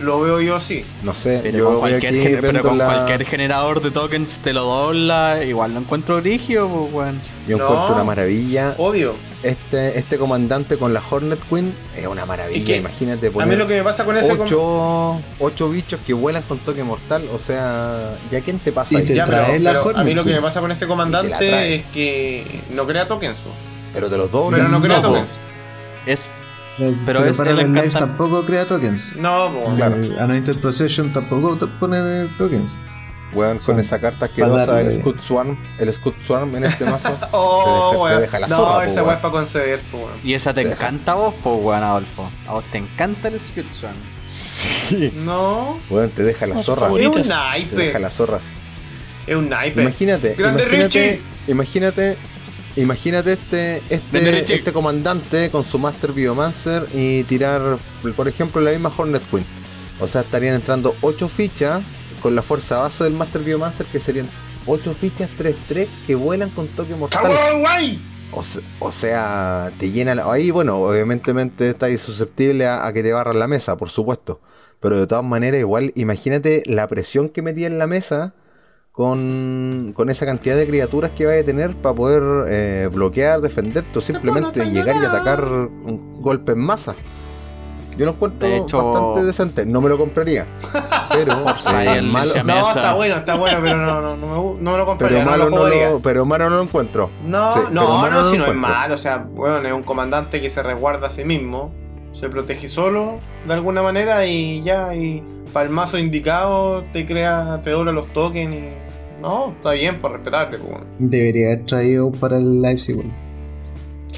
Lo veo yo así. No sé, Pero yo con, cualquier, aquí gener- pero viendo con la- cualquier generador de tokens te lo dobla, igual lo encuentro rígido, pues, weón. Yo No. encuentro una maravilla. Obvio. Este, este comandante con la Hornet Queen es una maravilla. Es que Imagínate A mí poner lo que me pasa con ese... com- ocho, ocho bichos que vuelan con toque mortal. O sea, ¿ya quién te pasa ahí? te Ya, pero, trae la pero a mí lo que me pasa con este comandante es que no crea tokens. po. Pero te los doblan. Pero no crea No, po. tokens. Es, Pero, Pero es- para él el encanta- tampoco crea tokens. No, po. Claro. El Anointed Possession tampoco te pone tokens. Weón, Son- con esa carta asquerosa, para el darle- Scud Swarm. El Scud Swarm en este mazo. Oh, Te deja- te weón. deja la no, zorra, po, esa weón. es para conceder, po, weón. y esa te encanta a vos, pues, weón, Adolfo. A vos te encanta el Squid Swan. sí. No. Weón, te deja la No, zorra. favorito. Es un Bonitas. Te deja naipe. la zorra. Es un naipe. Imagínate, Grande imagínate, Richie. imagínate Imagínate este, este, este comandante con su Master Biomancer y tirar, por ejemplo, la misma Hornet Queen. O sea, estarían entrando 8 fichas con la fuerza base del Master Biomancer, que serían 8 fichas 3-3 que vuelan con toque mortal. O, se- o sea, te llena la... Ahí, bueno, obviamente estás susceptible a, a que te barran la mesa, por supuesto. Pero de todas maneras, igual, imagínate la presión que metía en la mesa con, con esa cantidad de criaturas que vaya a tener para poder eh, bloquear, defenderte o simplemente llegar y atacar un golpe en masa. Yo lo encuentro De hecho- bastante decente. No me lo compraría. Pero Forza eh, el malo, limpia- No, está bueno, está bueno, pero no, no, no, me no me lo compraría, pero no malo lo no lo, pero malo no lo encuentro. No, Sí, no, no, no si no es malo, o sea, bueno, es un comandante que se resguarda a sí mismo, se protege solo de alguna manera y ya, y para el mazo indicado te crea, te dobla los tokens y... No, está bien, por respetarte, pues. bueno. Debería haber traído para el Leipzig. weón.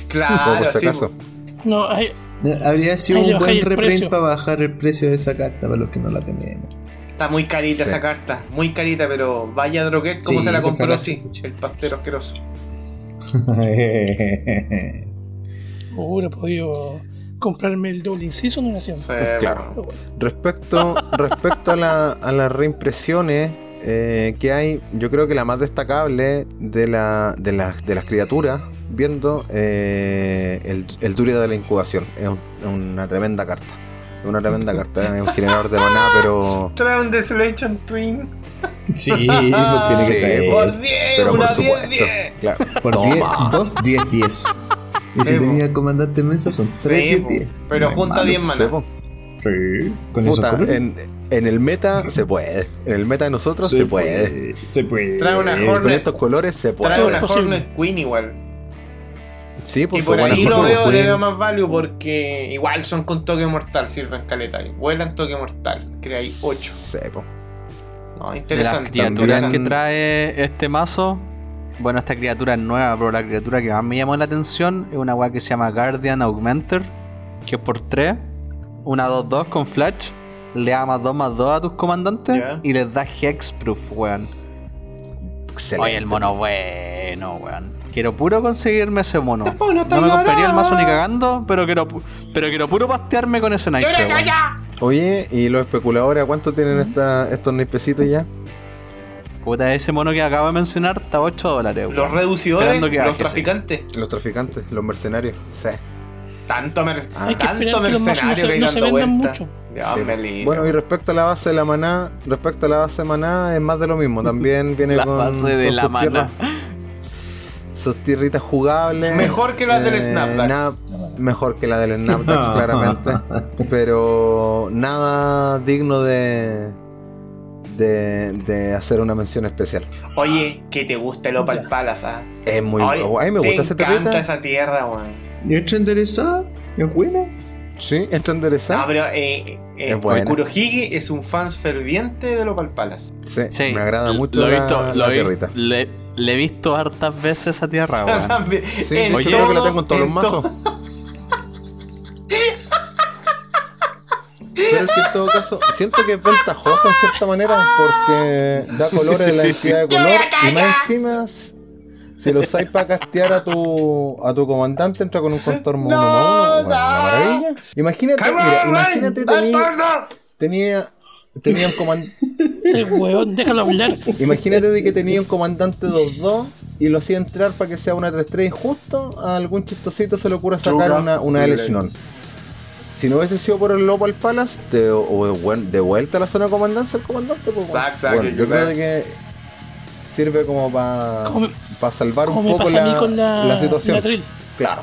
Claro, por si sí, acaso. pues. No, hay- No, Habría sido un buen reprint para bajar el precio de esa carta para los que no la tenemos. Está muy carita Sí. esa carta, muy carita, pero vaya Droguet, ¿cómo Sí, se la compró? Sí, el pastero asqueroso. hubiera podido comprarme el doble inciso en una acción. Sí, Claro. bueno. Respecto, respecto a, la- a las reimpresiones eh, que hay, yo creo que la más destacable de, la, de, las- de las criaturas, viendo eh, el, el Duria de la incubación, es, un- es una tremenda carta. Es una tremenda carta, es un generador de maná, pero, Trae un Desolation Twin. sí, pues tiene Sí, que traer. Por 10, pero por una supuesto. 10, 10. Claro. Por Toma. 10, 2, 10, 10. Y si tenía comandante mesa son 3, Sí, 10, po, 10. pero No junta malo. 10 maná. Sí, con Puta, en, en el meta se puede. En el meta de nosotros se, puede. Se puede. Trae una Con Hornet. estos colores se puede. Trae una. Hornet Queen igual. Sí, Y pues por buenas ahí lo veo, le da más value porque igual son con toque mortal, sirven caleta. y Vuelan toque mortal, crea ahí 8. Sí, po. No, De las interesante. criaturas También- que trae este mazo, bueno, esta criatura es nueva, pero la criatura que más me llamó la atención es una weá que se llama Guardian Augmenter, que es por 3, una 2-2 con flash, le da más 2 más 2 a tus comandantes y les da Hexproof, weón. Excelente. Oye, el mono bueno, weón. Quiero puro conseguirme ese mono. No me compraría el mazo ni cagando, pero quiero, pu- pero quiero puro pastearme con ese naipe. Oye, ¿y los especuladores a cuánto tienen esta, estos naipecitos ya? Puta, ese mono que acabo de mencionar está a 8 dólares. Los reducidores, que los traficantes. Los traficantes, los mercenarios. Sí. Tanto, mer Ah. Hay que tanto esperar que no mercenario se, que hay no se mucho. Sí. Bueno, y respecto a la base de la maná, respecto a la base de maná, es más de lo mismo. También viene La con. base de con la maná. Sus tierritas jugables. Mejor que las del Eh, Snapdax. mejor que la del Snapdax, claramente. Pero nada digno de, de. de hacer una mención especial. Oye, que te gusta el Opal. Palace, ¿ah? Es muy. Oye, a mí me gusta esa encanta tierrita. esa tierra, weón. ¿Y está enderezada? ¿Es buena? Sí, está enderezada. Ah, pero eh, eh, Es buena. Kurohige es un fan ferviente de Opal Palace. Sí, Sí, me agrada mucho lo he la, visto, la lo he- tierrita. Le, le he visto hartas veces esa tierra, weón. También. Sí, En hecho creo que la todos- tengo en todos los en mazos. Pero es que en todo caso, siento que es ventajosa en cierta manera porque da colores de la densidad de color y más encima, si lo usáis para castear a tu a tu comandante, entra con un contorno uno más uno. Bueno, una maravilla. Imagínate, mira, imagínate tenía, tenía, tenía un comandante. El huevón, déjalo hablar. Imagínate de que tenía un comandante 2-2 y lo hacía entrar para que sea una 3-3 y justo a algún chistosito se le ocurra sacar una, una True. Si no hubiese sido por el Opal Palace, de, o de, vuelta a la zona de comandancia el comandante, pues bueno. Sac, sac, Bueno, yo creo que sirve como para salvar un poco la, con la, la situación. la claro.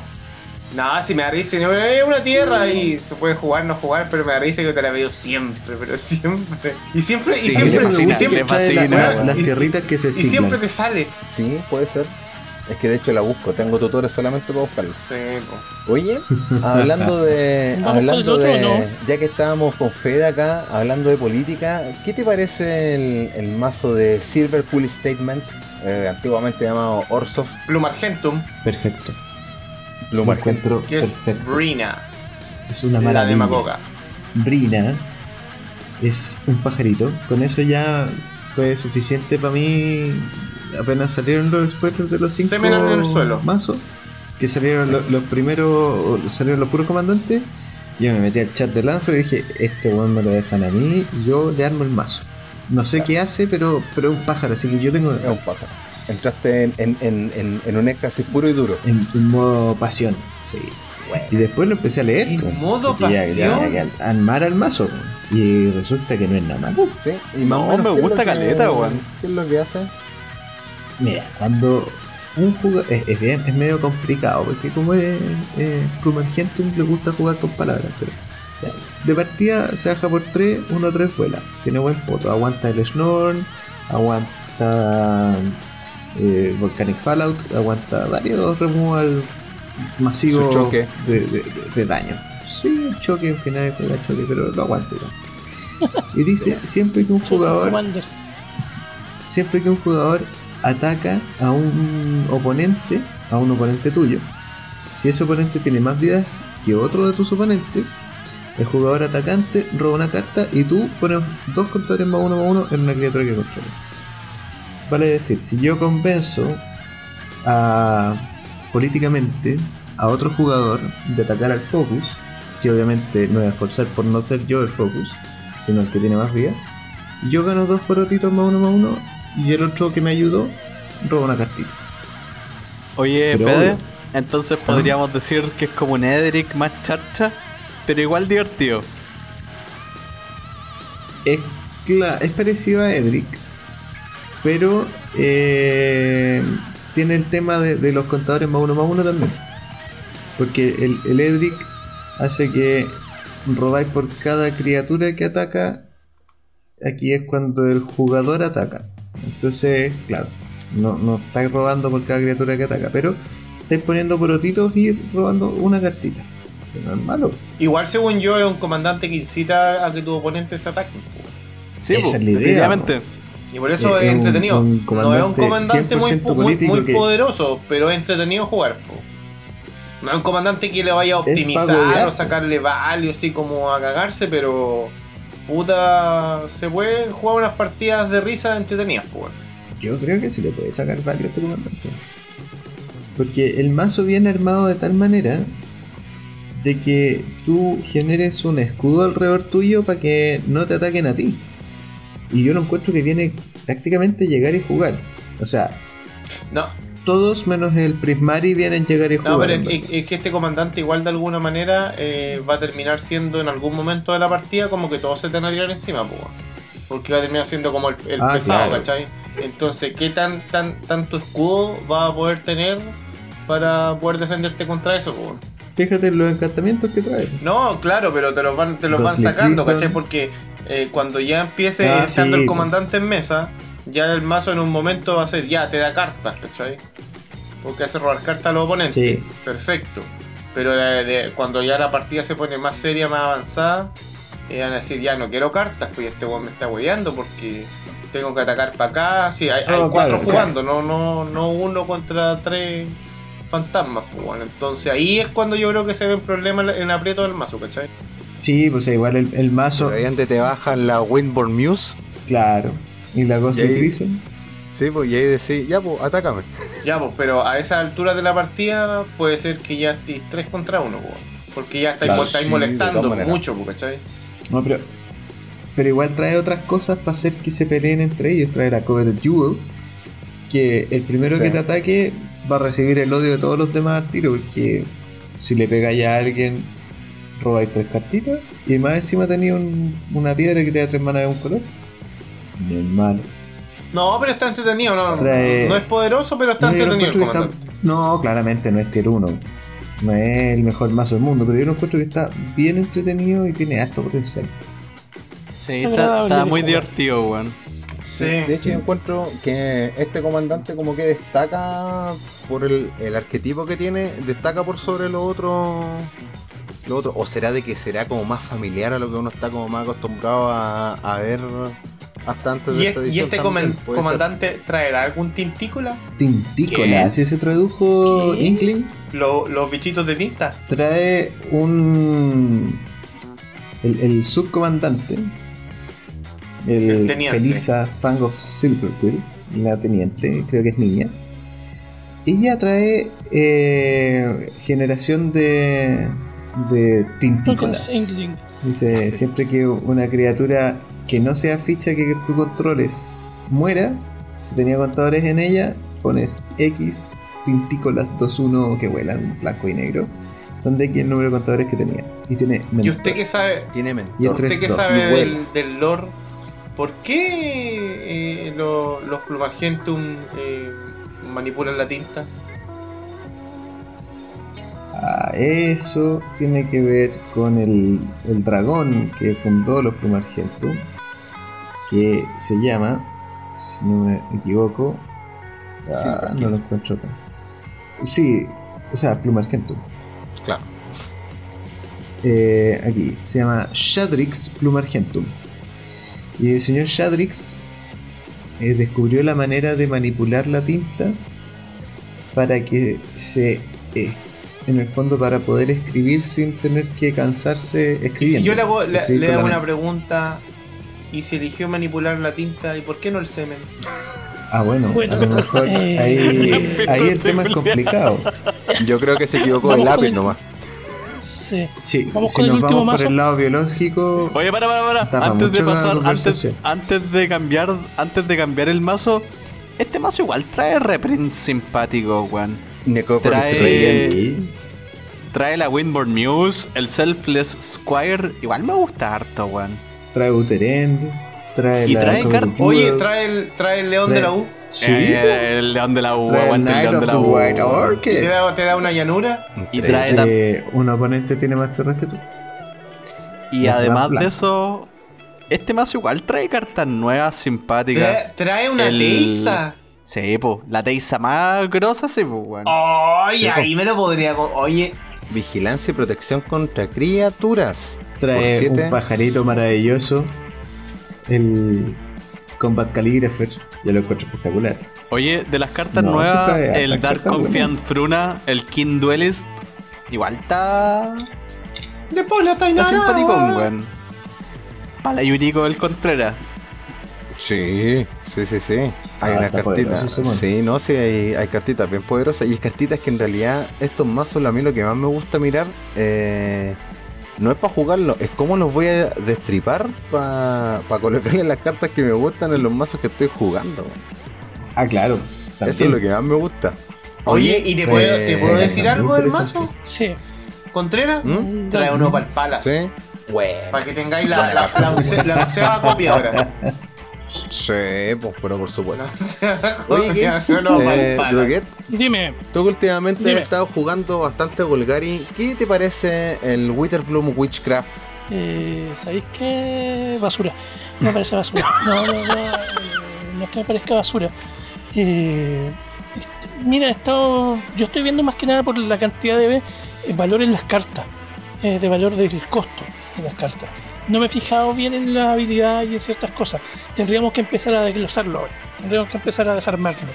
No, si me da risa, no, es una tierra y se puede jugar, no jugar, pero me da risa que te la veo siempre, pero siempre. Y siempre, y siempre, fascina, y siempre, fascina, y siempre- las tierritas que se y siempre te sale. Sí, puede ser. Es que de hecho la busco, tengo tutores solamente para buscarla. Sí, po. Oye, hablando de. ¿Vamos con el hablando otro de. no? Ya que estábamos con Fede acá, hablando de política, ¿qué te parece el, el mazo de Silver Pool Statement? eh, antiguamente llamado Orsov Plum Argentum, Perfecto. Plum Lo Argento. encuentro que es perfecto. Brina, Es una la de maravilla. Magoga. Brina es un pajarito. Con eso ya fue suficiente para mí. Apenas salieron los spoilers de los cinco Semen en el suelo. mazos, que salieron lo- los primeros, salieron los puros comandantes. Yo me metí al chat de Lanford y dije: Este weón me lo dejan a mí, yo le armo el mazo. No sé qué hace, pero, pero es un pájaro, así que yo tengo Es un pájaro. Entraste en, en, en, en, en un éxtasis puro y duro. en, en modo pasión. Sí. Y después lo empecé a leer. ¿En po, modo porque ya- ya pasión? que armar al mazo. po. Y resulta que no es nada malo. Sí, y más No, o menos, me ¿qué es gusta caleta, weón. ¿Qué es lo que hace? Mira, cuando un jugador. Es, es bien, es medio complicado, porque como es eh, Plumergentum le gusta jugar con palabras, pero. ya. De partida se baja por 3, 1 3 vuela. Tiene buen foto. Aguanta el Snorn, aguanta eh, Volcanic Fallout, aguanta varios removal masivos choque. De, de- de- de daño. Sí, el choque, en final juega choque, pero lo aguanta. igual. Y dice, siempre que un jugador siempre que un jugador ataca a un oponente, a un oponente tuyo, si ese oponente tiene más vidas que otro de tus oponentes, el jugador atacante roba una carta y tú pones dos contadores más uno más uno en una criatura que controles. Vale decir, si yo convenzo a políticamente a otro jugador de atacar al focus, que obviamente no voy a esforzar por no ser yo el focus, sino el que tiene más vida, yo gano dos porotitos más uno más uno y el otro que me ayudó roba una cartita. Oye, Pero Fede, obvio. entonces podríamos decir que es como un Edric más charcha, pero igual divertido. Es, es parecido a Edric, pero eh, tiene el tema de, de los contadores más uno más uno también. Porque el, el Edric hace que robáis por cada criatura que ataca. Aquí es cuando el jugador ataca. Entonces, claro, no, no estáis robando por cada criatura que ataca, pero estáis poniendo porotitos y robando una cartita. Que no es malo. Igual, según yo, es un comandante que incita a que tu oponente se ataque. Sí, Esa es la idea, definitivamente. Y por eso Es entretenido. un no es un comandante muy, 100% muy, muy que- poderoso, pero es entretenido jugar. po. No es un comandante que le vaya a optimizar o sacarle value así como a cagarse, pero puta, se puede jugar unas partidas de risa entretenidas. weón. Yo creo que se le puede sacar varios este comandante. Porque el mazo viene armado de tal manera de que tú generes un escudo alrededor tuyo para que no te ataquen a ti. Y yo lo encuentro que viene prácticamente llegar y jugar. O sea, No, todos menos el Prismari vienen llegar y jugar. no pero es, es- que este comandante igual de alguna manera eh, va a terminar siendo en algún momento de la partida como que todos se te van a tirar encima, weón. porque va a terminar siendo como el, el Ah, pesado, claro. ¿cachai? Entonces, ¿qué tan, tan tanto escudo va a poder tener para poder defenderte contra eso? weón? Fíjate en los encantamientos que trae. No, claro, pero te los van, te los van sacando. ¿cachai? Porque eh, cuando ya empiece Ah, estando sí, el comandante en mesa, ya el mazo en un momento va a ser, ya, te da cartas, ¿cachai? Porque hace robar cartas a los oponentes. Sí. Perfecto. Pero de- de- cuando ya la partida se pone más seria, más avanzada, eh, van a decir, ya no quiero cartas, pues este weón me está hueveando porque tengo que atacar para acá. Sí, hay, hay No, cuatro claro, jugando, no, no, no uno contra tres fantasmas, pues bueno. Entonces ahí es cuando yo creo que se ven problemas en aprieto del mazo, ¿cachai? Sí, pues igual el, el mazo. Pero ahí donde te bajan la Windborn Muse. Claro. Y la cosa Y ahí- que dicen. Sí, pues, y ahí decís, ya, pues, atácame. Ya, pues, pero a esa altura de la partida puede ser que ya estéis 3 contra 1, pues. Porque ya estáis, Claro, estáis sí, molestando mucho, pues, ¿cachai? No, pero, pero igual trae otras cosas para hacer que se peleen entre ellos. Trae la Coveted Jewel, que el primero Sí. que te ataque va a recibir el odio de todos los demás al tiro, porque si le pegáis a alguien, robáis tres cartitas, y más encima tenía un- una piedra que te da tres manas de un color. No pero está entretenido, no, Trae- no es poderoso, pero está No, entretenido el encuentro que comandante. está- no, claramente no es tier 1. No es el mejor mazo del mundo, pero yo lo encuentro que está bien entretenido y tiene alto potencial. Sí, Es está, muy divertido, weón. Sí. De hecho, yo encuentro que este comandante como que destaca por el, el arquetipo que tiene, destaca por sobre los otros. Lo otro, o será de que será como más familiar a lo que uno está como más acostumbrado a, a ver hasta antes de ¿Y, esta es- y edición. este también, puede ser. comandante traerá algún tintícola? Tintícola, ¿Qué? así se tradujo ¿Qué? Inkling. Lo- los bichitos de tinta. Trae un. El, el subcomandante el, El teniente. Felisa Fang of Silverquill, la teniente, creo que es niña. Ella trae eh, generación de, de tintícolas. Inkling. Dice, siempre que una criatura que no sea ficha que tú controles muera, si tenía contadores en ella, pones X tintícolas 2-1 que vuelan, blanco y negro, donde X el número de contadores que tenía. Y tiene ¿Y mentor. usted qué sabe? Tiene Y mentor. ¿Usted qué 3-2, sabe y del, del lore? ¿Por qué eh, lo- los Plumargentum eh, manipulan la tinta? Ah, eso tiene que ver con el, el dragón que fundó los Plumargentum, que se llama, si no me equivoco, ah, no lo encuentro acá. Sí, o sea, Plumargentum. Claro. Eh, aquí, se llama Shadrix Plumargentum. Y el señor Shadrix eh, descubrió la manera de manipular la tinta para que se, eh, en el fondo, para poder escribir sin tener que cansarse Y si escribiendo. yo le hago, le, hago una pregunta y se eligió manipular la tinta, ¿y por qué no el semen? Ah, bueno, Bueno, a lo mejor eh, ahí, ahí el tema es complicado. Yo creo que se equivocó Vamos el lápiz el- nomás. Sí. Sí, Vamos si con el nos último vamos mazo. por el lado biológico, Oye, para, para, para. Antes de pasar, antes, antes de cambiar, antes de cambiar el mazo, este mazo igual trae reprints simpáticos, weón. Trae- Trae la Windborn Muse, el Selfless Squire, igual me gusta harto, weón. Trae Uterend, trae Y la trae Oye, trae el, trae el león de la U Sí, Eh, el león de la U, trae el aguante el león de la U. Te da, te da una llanura. Y trae la- Eh, un oponente tiene más tierras que tú. Y además de eso, este mazo igual trae cartas nuevas, simpáticas. Trae, trae una El- teisa. Sí, pues, la Teisa más grosa, sí, pues. Ay, Sí, ahí me lo podría. Oye, Vigilancia y protección contra criaturas. Por Trae siete. un pajarito maravilloso. El Combat Calligrapher. Yo lo encuentro espectacular. Oye, de las cartas No, nuevas, trae el Dark Confiant Fruna, el King Duelist, igual está. después la Está tainara. simpaticón, weón. Para Yuriko del Contreras. Sí, sí, sí, sí. Hay Ah, una cartita. Sí, no, sí, hay, hay cartitas bien poderosas. Y es cartitas que en realidad estos mazos a mí lo que más me gusta mirar eh, no es para jugarlo, es cómo los voy a destripar para colocarle las cartas que me gustan en los mazos que estoy jugando. Ah, claro. Eso es lo que más me gusta. Oye, ¿y te, puedo, te puedo eh, decir algo del mazo? Sí. ¿Contreras? ¿Mm? Trae uno para el palas. Sí. Bueno. Para que tengáis la, la, la, la onceava copia ahora. Sí, pues, pero por supuesto. Oye, Games, eh. Droguet, Dime, tú que últimamente Dime. has estado jugando bastante Golgari, ¿qué te parece el Witherbloom Witchcraft? eh, ¿sabéis qué? Basura. No me parece basura. No, no, no. eh, No es que me parezca basura. Eh, mira, he estado, yo estoy viendo más que nada por la cantidad de valor en las cartas. eh, de valor del costo de las cartas. No me he fijado bien en la habilidad y en ciertas cosas. Tendríamos que empezar a desglosarlo ahora. Tendríamos que empezar a desarmarlo.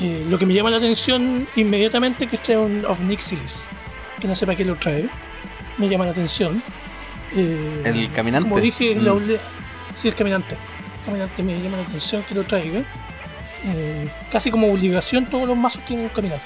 Eh, lo que me llama la atención inmediatamente es que trae un of Nixilis. Que no sepa qué lo trae. Me llama la atención. Eh, El caminante. Como dije, Mm. la ole- sí, el caminante. El caminante me llama la atención que lo traiga. Eh, casi como obligación, todos los mazos tienen un caminante.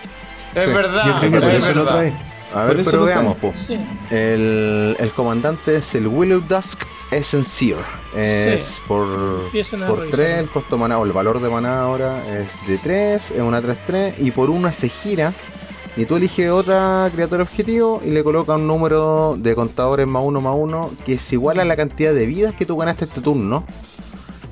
Es verdad, es verdad. A ver, pero veamos, pues. Sí. El, el comandante es el Willow Dusk Essencier. Es Sí. por, por revisar. 3, el costo maná o el valor de maná ahora es de 3, es una 3-3 y por una se gira. Y tú eliges otra criatura objetivo y le colocas un número de contadores más uno más uno que es igual a la cantidad de vidas que tú ganaste este turno.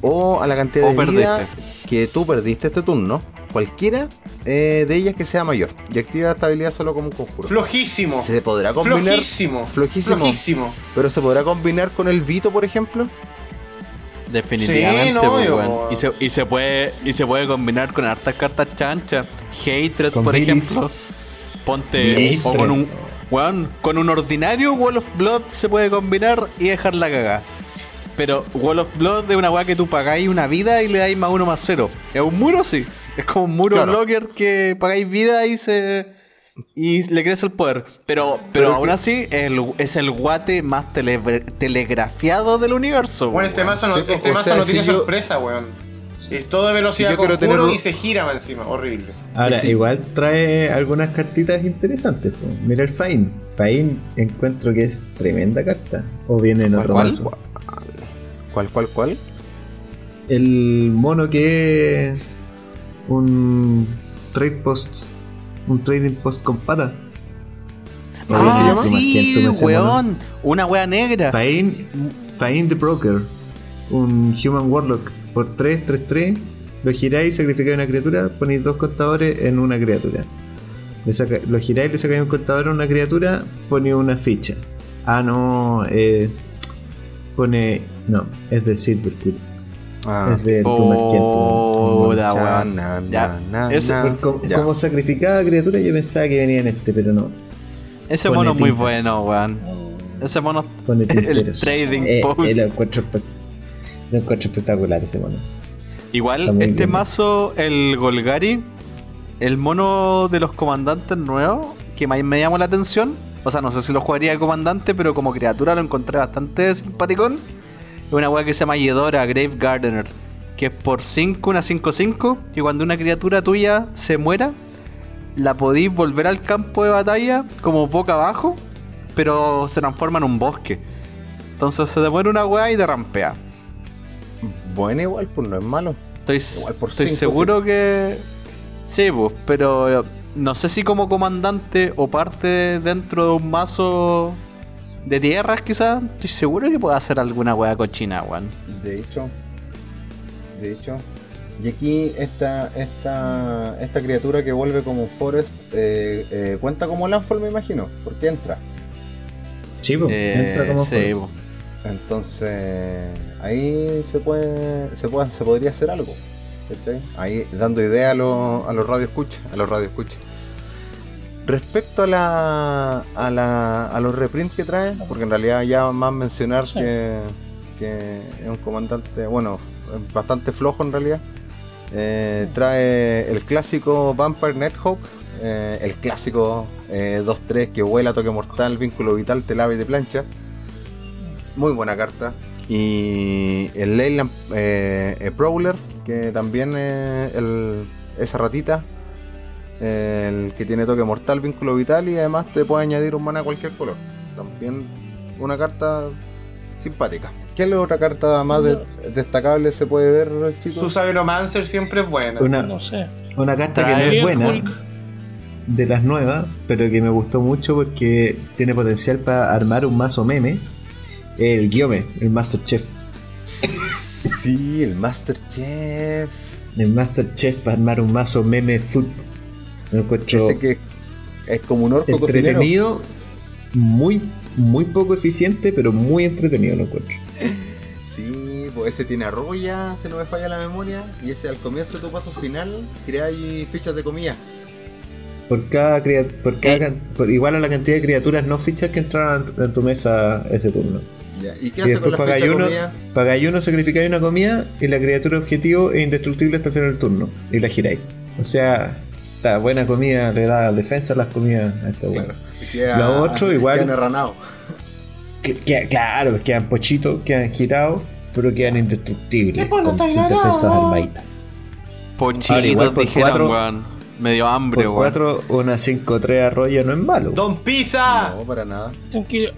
O a la cantidad O de perdiste. vidas que tú perdiste este turno. Cualquiera eh, de ellas que sea mayor. Y activa esta habilidad solo como un conjuro. Flojísimo. Se podrá combinar. Flojísimo. Flojísimo. Flojísimo. Pero se podrá combinar con el Vito, por ejemplo. Definitivamente, Sí, no, pues, y, se, y se puede y se puede combinar con hartas cartas chanchas. Hatred, Con por ejemplo. Ponte o con un con un ordinario Wall of Blood se puede combinar y dejar la cagada. Pero Wall of Blood de una weá que tú pagáis una vida y le dais más uno más cero. Es un muro, sí. Es como un muro Claro. blocker que pagáis vida y se. y le crece el poder. Pero, pero, Pero aún que- así el- es el guate más tele- telegrafiado del universo. Bueno, este weón. mazo no, Sí, este mazo sea, no si tiene yo- sorpresa, weón. Es todo de velocidad Si conjuro tener- y se gira más encima, horrible. Ahora, Sí. igual trae algunas cartitas interesantes. Mira el Fain. Fain encuentro que es tremenda carta. O viene en ¿Cuál, otro cuál? mazo. ¿Cuál, cuál, cuál? El mono que es un trade post. Un trading post con pata. ¿Cómo se Ah, sí, weón. Una wea negra. Fain, Fain the Broker. Un Human Warlock. Por 3, 3, 3. Lo giráis, sacrificáis una criatura. Ponéis dos contadores en una criatura. Le saca- lo giráis, le sacáis un contador a una criatura. Ponéis una ficha. Ah, no. Eh, pone. No, es de Silverwood. Ah, Es de Oh, weón. na, Ya. na, Ese- na. Como, Ya. como sacrificada criatura, yo pensaba que venía en este, pero no. Ese mono es muy bueno, weón. Ese mono. Pone El trading Eh, post. eh, lo, encuentro, espe- lo encuentro espectacular ese mono. Igual, este bien. mazo, el Golgari, el mono de los comandantes nuevos, que más me llamó la atención. O sea, no sé si lo jugaría de comandante, pero como criatura lo encontré bastante simpaticón. Es una weá que se llama Yedora Grave Gardener. Que es por 5, una 5-5. Y cuando una criatura tuya se muera, la podéis volver al campo de batalla como boca abajo, pero se transforma en un bosque. Entonces se te muere una weá y te rampea. Bueno, igual, pues no es malo. Estoy, estoy cinco, seguro que. Sí, pues, pero eh, no sé si como comandante o parte dentro de un mazo de tierras, quizás. Estoy seguro que puede hacer alguna wea cochina, weón. De hecho, de hecho, y aquí esta, esta, esta criatura que vuelve como un forest eh, eh, cuenta como landfall, me imagino, porque entra. Sí, po, Eh, entra como sí, forest. po. Entonces, ahí se puede, se puede, se podría hacer algo. ¿cachai? Ahí dando idea a los, a los radio escucha, a los radio escucha. Respecto a la, a la a los reprints que trae, porque en realidad ya más mencionar Sí. que, que es un comandante, bueno, bastante flojo en realidad. Eh, trae el clásico Vampire Nethawk, eh, el clásico eh, 2-3 que vuela, toque mortal, vínculo vital, te lava y te plancha. Muy buena carta. Y el Leyland eh, Prowler, que también eh, el- esa ratita, el que tiene toque mortal, vínculo vital y además te puede añadir un mana a cualquier color. También una carta simpática. ¿Qué otra carta más de- destacable se puede ver, chicos? Su Saberomancer siempre es buena. Una, No sé. una carta que no es buena Hulk. de las nuevas, pero que me gustó mucho porque tiene potencial para armar un mazo meme. El Guiome, el Master Chef. Sí, el Master Chef. El Master Chef para armar un mazo meme food. Encuentro Ese que es como un orco cocinero. entretenido, muy, muy poco eficiente, pero muy entretenido lo encuentro. Sí, pues ese tiene arroya, si no me falla la memoria. Y ese al comienzo de tu paso final, creáis fichas de comida. Por cada, por cada por igual a la cantidad de criaturas no fichas que entraron en tu mesa ese turno. Ya, ¿Y qué Y hace con después las pagáis fichas de uno, pagáis uno, sacrificáis una comida y la criatura objetivo es indestructible hasta el final del turno. Y la giráis. O sea, buena comida, le da defensa a las comidas a esta queda- Lo otro igual- quedan arranados. Que- que- claro, quedan pochitos, quedan girados, pero quedan indestructibles. Con está sus defensas armaditas. Pochitos dijeron, weón. Medio hambre, weón. 4, una 5-3 arroya no es malo. ¡Don Pisa! No, para nada. Tranquilo,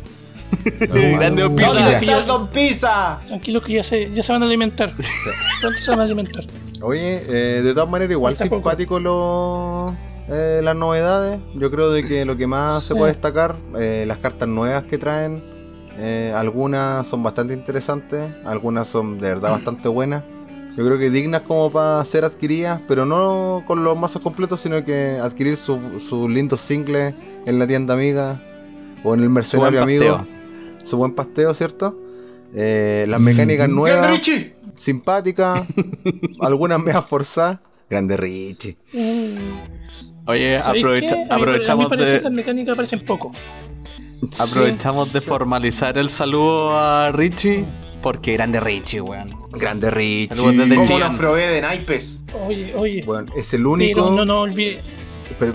No, Grande Don Pisa. ¿Dónde ya- está el Don Pisa? tranquilo que ya se, ya se van a alimentar. Pronto se van a alimentar. Oye, eh, de todas maneras, igual simpático lo- eh, las novedades. Yo creo de que lo que más se puede destacar, eh, las cartas nuevas que traen, eh, algunas son bastante interesantes, algunas son de verdad bastante buenas. Yo creo que dignas como para ser adquiridas, pero no con los mazos completos, sino que adquirir sus su lindos singles en la tienda amiga o en el Su mercenario amigo. Su buen pasteo, ¿cierto? Eh, las Mm. mecánicas Bien, nuevas ¡Grande Richie! Simpática, algunas medias forzadas. Grande Richie. Mm, Oye, ¿sabéis aprovecha- qué? A mí- A aprovechamos mí de, las mecánicas parecen poco. aprovechamos de formalizar el saludo a Richie. Porque grande Richie, weón. Grande Richie. Saludos desde ¿Cómo nos provee de naipes? Oye, oye. Bueno, es el pero único. no nos olvide-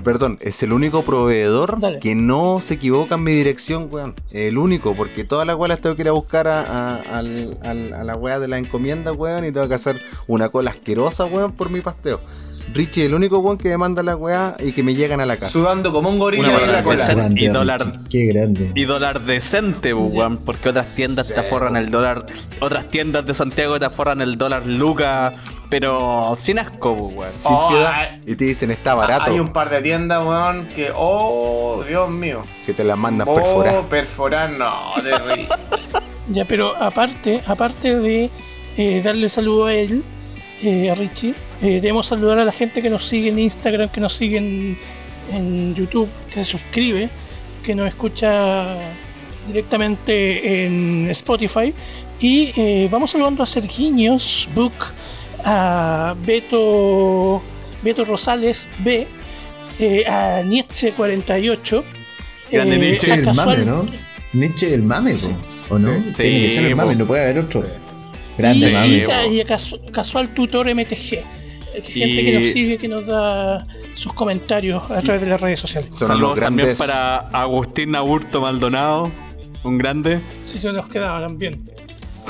perdón, es el único proveedor Dale. que no se equivoca en mi dirección, weón. El único, porque todas las weas las tengo que ir a buscar a, a- al- a la wea de la encomienda, weón, y tengo que hacer una cola asquerosa, weón, por mi pasteo. Richie es el único weón que me manda la wea y que me llegan a la casa. Sudando como un gorila en la cola. Grande, y dólar- Richie, Qué grande. Y dólar decente, pues, weón, porque otras tiendas te aforran el dólar, otras tiendas de Santiago te aforran el dólar Luca, pero sin asco, pues, weón. Sin Oh, piedad. ay. Y te dicen, está barato. Hay un par de tiendas, weón, que. Oh, Dios mío. Que te las mandan oh, perforar. perforar, no, terrible. Ya, pero aparte, aparte de eh, darle saludo a él, eh, a Richie, eh, debemos saludar a la gente que nos sigue en Instagram, que nos sigue en, en YouTube, que se suscribe, que nos escucha directamente en Spotify. Y eh, vamos saludando a Sergiños Book, a Beto, Beto Rosales B, eh, a Nietzsche48. Grande Nietzsche. Nietzsche a el mame, ¿no? Nietzsche el mame, Sí. ¿o no? Sí. Tiene que ser el mame, no puede haber otro. Sí. Grande y, y po. ca- y a casu- Casual Tutor MTG. Gente Y- que nos sigue, que nos da sus comentarios a través de las redes sociales. Son Saludos los también grandes. para Agustín Aburto Maldonado, un grande. Si se nos quedaba también.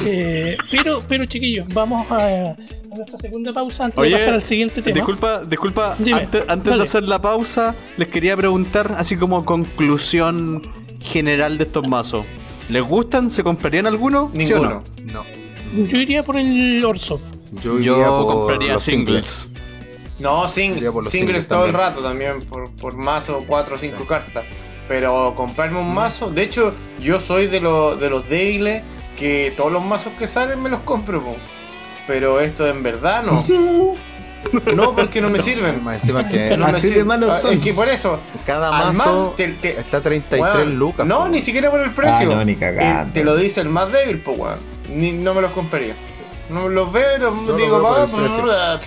Eh, pero, pero chiquillos, vamos a, a nuestra segunda pausa antes Oye, de pasar al siguiente tema. Disculpa, disculpa, Dime, antes, antes de hacer la pausa, les quería preguntar, así como conclusión general de estos mazos. ¿Les gustan? ¿Se comprarían alguno? ¿Sí o Ninguno. no? No. Yo iría por el Orsoft. Yo, Yo iría por compraría los singles. No, Iría por sing los singles singles todo el rato también, por, por mazo, 4 o 5 Sí. cartas. Pero comprarme un mazo, de hecho, yo soy de, los de los débiles que todos los mazos que salen me los compro, po. pero esto en verdad no. No, porque no me sirven. Más encima que No me Así de sirven. malos son. Es que por eso. cada mazo man te- te- está a 33 weón, lucas. No, po. ni siquiera por el precio. Ah, no, ni Eh, te lo dice el más débil, pues, weón. Ni- No me los compraría. No los veo, los lo digo, va,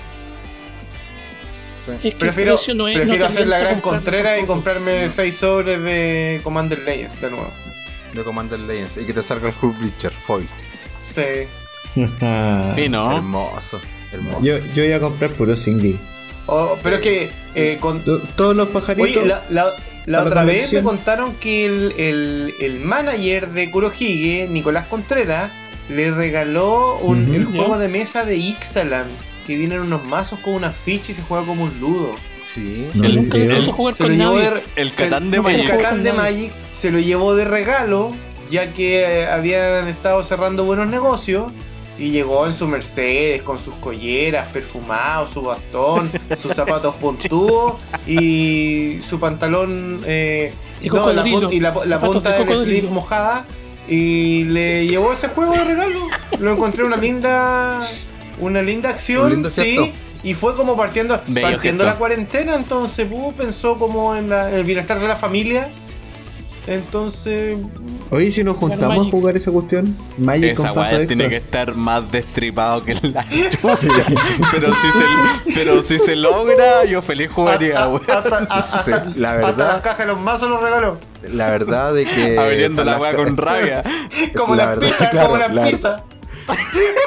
Sí. Es que Prefiero, no es- no prefiero hacer la gran contrera y comprarme 6 sobres de Commander Legends de nuevo. De Commander Legends. Y que te salga el Hulk Bleacher, foil. Sí. Fino. Hermoso. Hermoso. yo, yo iba a comprar puro single. Oh, pero es que eh, con, Todos los pajaritos. Oye, la, la- la para la otra vez me contaron que el, el, el manager de Kurohige, Nicolás Contreras, le regaló un- el juego de mesa de Ixalan, que vienen unos mazos con una ficha y se juega como un ludo. Sí. No, El- nunca el- le puse a jugar con nadie. de, El Catán de el Magic. Catán de. Magic se lo llevó de regalo, ya que eh, habían estado cerrando buenos negocios. Y llegó en su Mercedes con sus colleras, perfumado, su bastón, sus zapatos puntudos y su pantalón eh, De no, la, y la, punta de del slip mojada y le llevó ese juego de regalo. Lo encontré una linda una linda acción, sí. Y fue como partiendo, Bello partiendo gesto. la cuarentena, entonces uh, pensó como en, la- en el bienestar de la familia. Entonces, Oye, si nos juntamos a jugar esa cuestión, Magic Esa con paso weá extra. tiene que estar más destripado que la chucha. pero, si se, pero si se logra, yo feliz jugaría, a- a- weón. hasta, a- Sí, hasta- la hasta verdad- las cajas de los mazos los regaló. La verdad de que. Abriendo la weá con rabia. Como La verdad, pizzas, claro, como las la pizzas.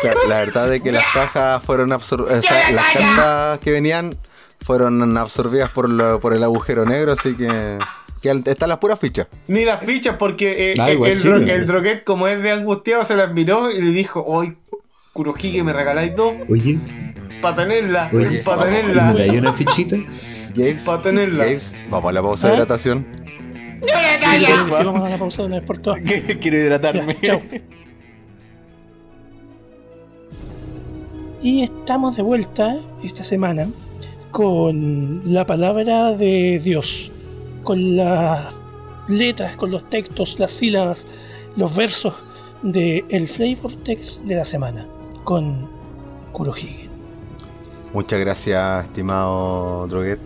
Claro, la verdad de que las cajas fueron absorbidas, o sea, las cartas que venían fueron absorbidas por, lo- por el agujero negro, así que, que están las puras fichas. Ni las fichas, porque eh, Ah, igual el, el droguet, como es de angustiado, se las miró y le dijo: Hoy, Kurohige, me regaláis dos Oye, para tenerla, para tenerla. ¿me hay una fichita? James, Pa' tenerla. James, vamos a la pausa de ¿Ah? hidratación. Sí, sí, vamos a la pausa de una vez por todas. Quiero Ya, hidratarme. chao. Y estamos de vuelta esta semana con la palabra de Dios, con las letras, con los textos, las sílabas, los versos de el flavor text de la semana con Kurohige. Muchas gracias, estimado Droguet.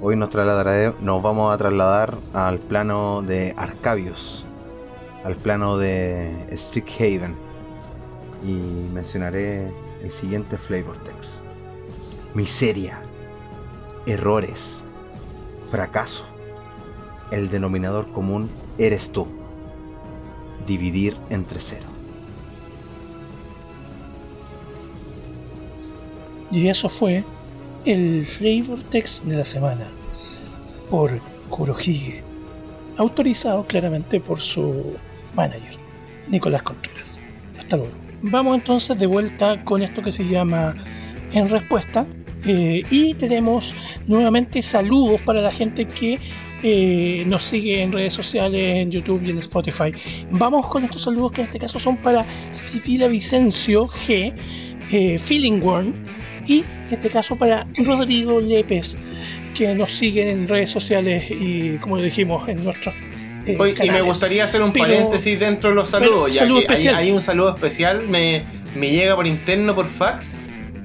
Hoy nos, trasladaré- nos vamos a trasladar al plano de Arcabios, al plano de Strixhaven. Y mencionaré el siguiente flavor text. Miseria, errores, fracaso. El denominador común eres tú. Dividir entre cero. Y eso fue el flavor text de la semana. por Kurohige, autorizado claramente por su manager, Nicolás Contreras. Hasta luego. Vamos entonces de vuelta con esto que se llama En Respuesta. eh, y tenemos nuevamente saludos para la gente que eh, nos sigue en redes sociales, en YouTube y en Spotify. Vamos con estos saludos que en este caso son para Sibila Vicencio G, eh, Feeling Worm y en este caso para Rodrigo Lepes, que nos siguen en redes sociales y como dijimos en nuestros eh, y me gustaría hacer un Pero- paréntesis dentro de los pero, saludos. ya saludo que hay- especial. Hay, un saludo especial, me, me llega por interno, por fax.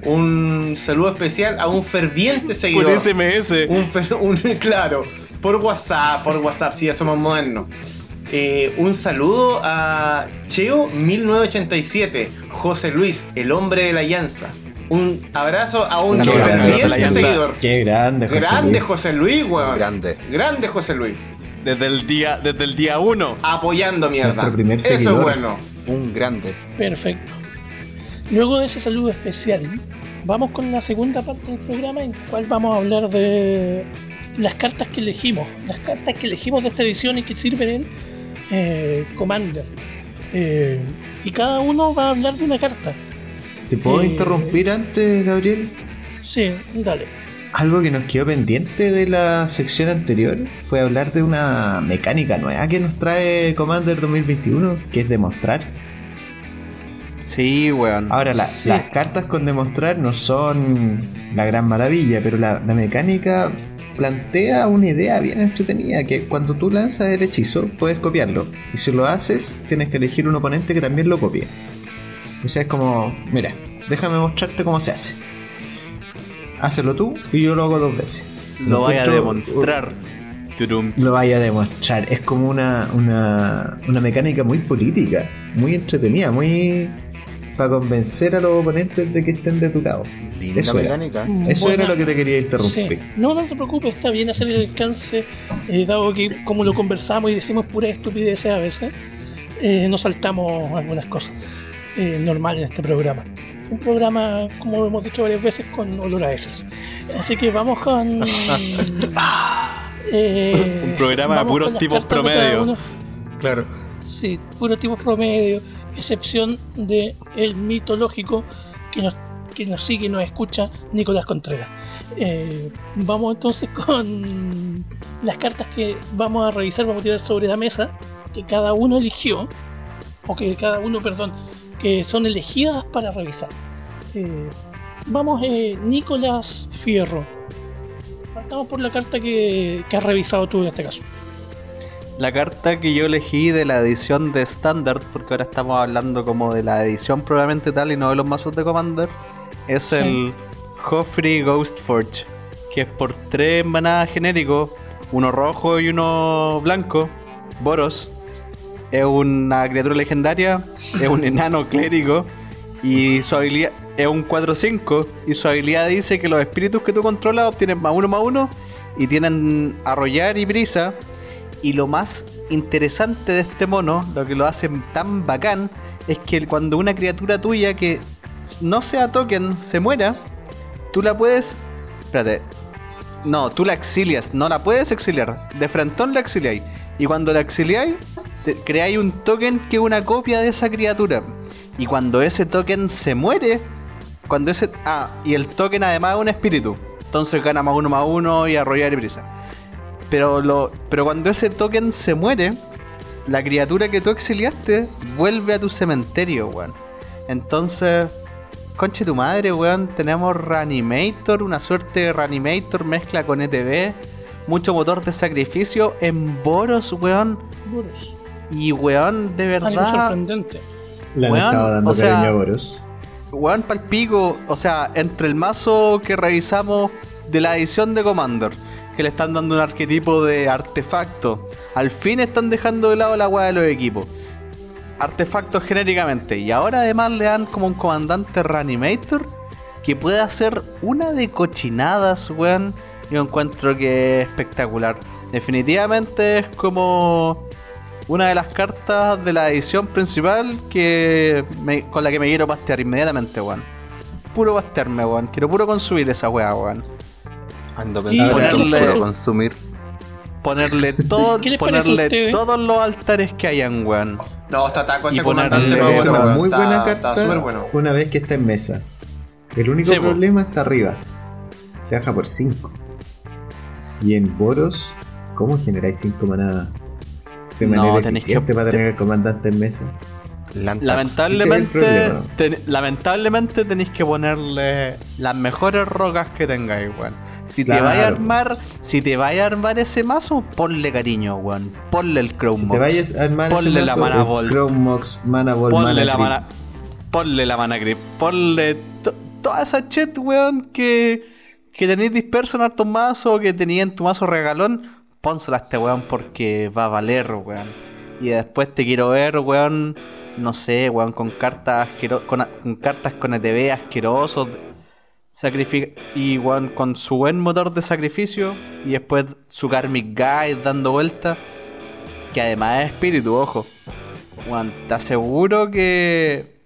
Un saludo especial a un ferviente Por seguidor. SMS. Un, fer- un- claro, por WhatsApp, por WhatsApp, si ya somos modernos. Eh, un saludo a Cheo1987, José Luis, el hombre de la llanza. Un abrazo a un ferviente seguidor. Qué grande, José Grande Luis. José Luis, weón. Grande. Grande José Luis. Desde el día, desde el día uno. Apoyando mierda. Primer Eso seguidor. es bueno. Un grande. Perfecto. Luego de ese saludo especial, vamos con la segunda parte del programa en cual vamos a hablar de las cartas que elegimos, las cartas que elegimos de esta edición y que sirven en eh, Commander. Eh, y cada uno va a hablar de una carta. ¿Te puedo Eh, interrumpir antes, Gabriel? Sí, dale. Algo que nos quedó pendiente de la sección anterior fue hablar de una mecánica nueva que nos trae Commander 2021, que es demostrar. Sí, weón. Ahora, la- Sí. las cartas con demostrar no son la gran maravilla, pero la, la mecánica plantea una idea bien entretenida, que cuando tú lanzas el hechizo puedes copiarlo, y si lo haces tienes que elegir un oponente que también lo copie. O sea, es como, mira, déjame mostrarte cómo se hace. Hácelo tú y yo lo hago dos veces. Lo vaya a demostrar. Turum. Lo vaya a demostrar. Es como una, una, una mecánica muy política, muy entretenida, muy para convencer a los oponentes de que estén de tu lado. Linda Eso era. mecánica. Eso Buena- era lo que te quería Sí. interrumpir. No, no te preocupes, está bien hacer el alcance, eh, dado que como lo conversamos y decimos puras estupideces a veces, eh, nos saltamos algunas cosas eh, normales en este programa. Un programa, como hemos dicho varias veces, con olor a heces. Así que vamos con... eh, Un programa de puros tipos promedio. Claro. Sí, puro tipo promedio, excepción de el mitológico que nos, que nos sigue y nos escucha Nicolás Contreras. Eh, vamos entonces con las cartas que vamos a revisar, vamos a tirar sobre la mesa, que cada uno eligió, o que cada uno, perdón, que son elegidas para revisar. Eh, vamos, eh, Nicolás Fierro. Partamos por la carta que, que has revisado tú en este caso. La carta que yo elegí de la edición de Standard, porque ahora estamos hablando como de la edición probablemente tal y no de los mazos de Commander, es Sí. el Joffrey Ghostforge, que es por tres manadas genéricos, uno rojo y uno blanco, Boros. Es una criatura legendaria, es un enano clérigo y su habilidad es un 4-5 y su habilidad dice que los espíritus que tú controlas obtienen más uno más uno y tienen arrollar y brisa y lo más interesante de este mono, lo que lo hace tan bacán, es que cuando una criatura tuya que no sea token se muera, tú la puedes. Espérate. No, tú la exilias, no la puedes exiliar. De frentón la exiliáis. Y cuando la exiliáis, creáis un token que es una copia de esa criatura. Y cuando ese token se muere, cuando ese. Ah, y el token además es un espíritu. Entonces gana más uno más uno y arrollar y brisa. Pero, lo, pero cuando ese token se muere, la criatura que tú exiliaste vuelve a tu cementerio, weón. Entonces, conche tu madre, weón. Tenemos Reanimator, una suerte de Reanimator mezcla con ETB. Mucho motor de sacrificio en Boros, weón. Boros. Y weón, de Algo verdad. sorprendente. Le han Weón, estado dando o sea- cariño a Boros. Weón palpico, o sea, entre el mazo que revisamos de la edición de Commander, que le están dando un arquetipo de artefacto, al fin están dejando de lado la weá de los equipos. Artefactos genéricamente, y ahora además le dan como un comandante reanimator que puede hacer una de cochinadas, weón. Yo encuentro que es espectacular. Definitivamente es como una de las cartas de la edición principal que con la que me quiero pastear inmediatamente, weón. Puro pastearme, weón. Quiero puro consumir esa weá, weón. Ando Y pensando en ponerle- puro consumir. ponerle todo, ¿Qué les parece a ponerle todos los altares que hayan, weón. No, está taco Y ese comandante. Es bueno, una muy Está- buena carta bueno. una vez que está en mesa. El único Sí, problema está arriba. Se baja por 5. Y en Boros, ¿cómo generáis 5 manadas? De No, manera tenéis que- eficiente para te- tener el comandante en mesa. Lantax. Lamentablemente, ten- lamentablemente tenéis que ponerle las mejores rocas que tengáis, weón. Si te vaya a armar, si te vaya a armar ese mazo, ponle cariño, weón. Ponle el Chrome Si vayas a armar Ponle ese la mazo, mana el Volt. Chrome Mox, Mana Ball, ponle Mana la mana. Ponle la mana grip. Ponle to- toda esa chat, weón, que, que tenéis disperso en hartos mazos, que tenía en tu mazo regalón. Pónsela a este weón porque va a valer, weón. Y después te quiero ver, weón. No sé, weón, con cartas con, con cartas con ETB asquerosos. Y con su buen motor de sacrificio. Y después su Karmic Guide dando vueltas. Que además es espíritu, ojo. Weón, te aseguro que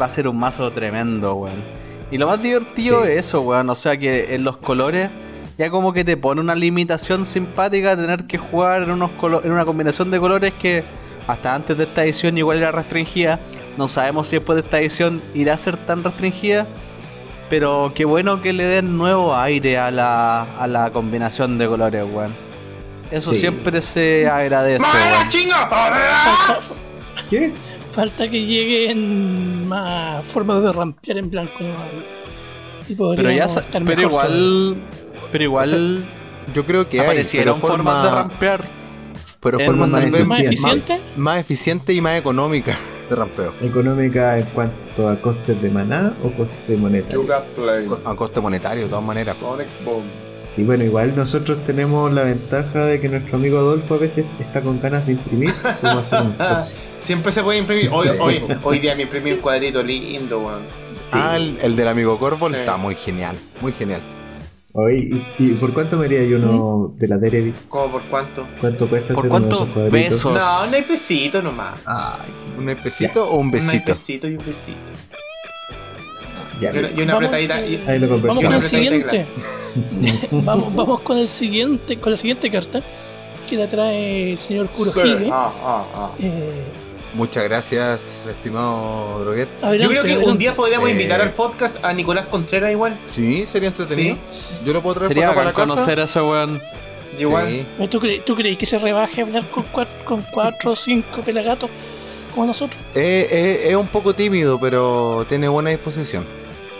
va a ser un mazo tremendo, weón. Y lo más divertido Sí. es eso, weón. O sea que en los colores ya como que te pone una limitación simpática tener que jugar en, unos colo- en una combinación de colores que hasta antes de esta edición igual era restringida. No sabemos si después de esta edición irá a ser tan restringida. Pero qué bueno que le den nuevo aire a la, a la combinación de colores, weón. Eso Sí. siempre se agradece, ¡Madre weón. chinga! Falta, ¿Qué? falta que lleguen más formas de rampear en blanco. ¿no? Y Pero ya podríamos sa- estar pero mejor igual pero igual Yo creo que hay, aparecieron formas de forma, rampear pero en formas más tal vez ¿Más eficiente. eficiente? más eficiente y más económica de rampeo. ¿Económica en cuanto a costes de maná o coste monetario? A coste monetario, de todas maneras. Sonic Boom. Sí, bueno, igual nosotros tenemos la ventaja de que nuestro amigo Adolfo a veces está con ganas de imprimir. Podemos hacer un proxy. Siempre se puede imprimir. Hoy, hoy, hoy día me imprimí un cuadrito lindo, weón. Sí. Ah, el, el del amigo Corvo Sí. está muy genial, muy genial. Oye, ¿y, y por cuánto me haría yo uno de la Terebi? ¿Cómo por cuánto? ¿Cuánto cuesta ¿Por hacer uno de cuántos besos? No, no hay pesito nomás. Ay, ¿Un pesito o un besito? pesito y un besito. ya. Y una, y una Vamos, apretadita. y- Ahí lo Vamos con el siguiente. vamos, vamos con el siguiente, con la siguiente carta que la trae el señor Kurohige. Ah, ah, ah. Eh, Muchas gracias, estimado Droguet. Yo creo que un día podríamos Eh. invitar al podcast a Nicolás Contreras igual. Sí, sería entretenido. Sí. Yo lo puedo traer Sería para la casa. conocer a ese weón. Igual. Sí. ¿Tú, crees, ¿Tú crees que se rebaje a hablar con cuatro, con cuatro o cinco pelagatos como nosotros? Eh, eh, es un poco tímido, pero tiene buena disposición.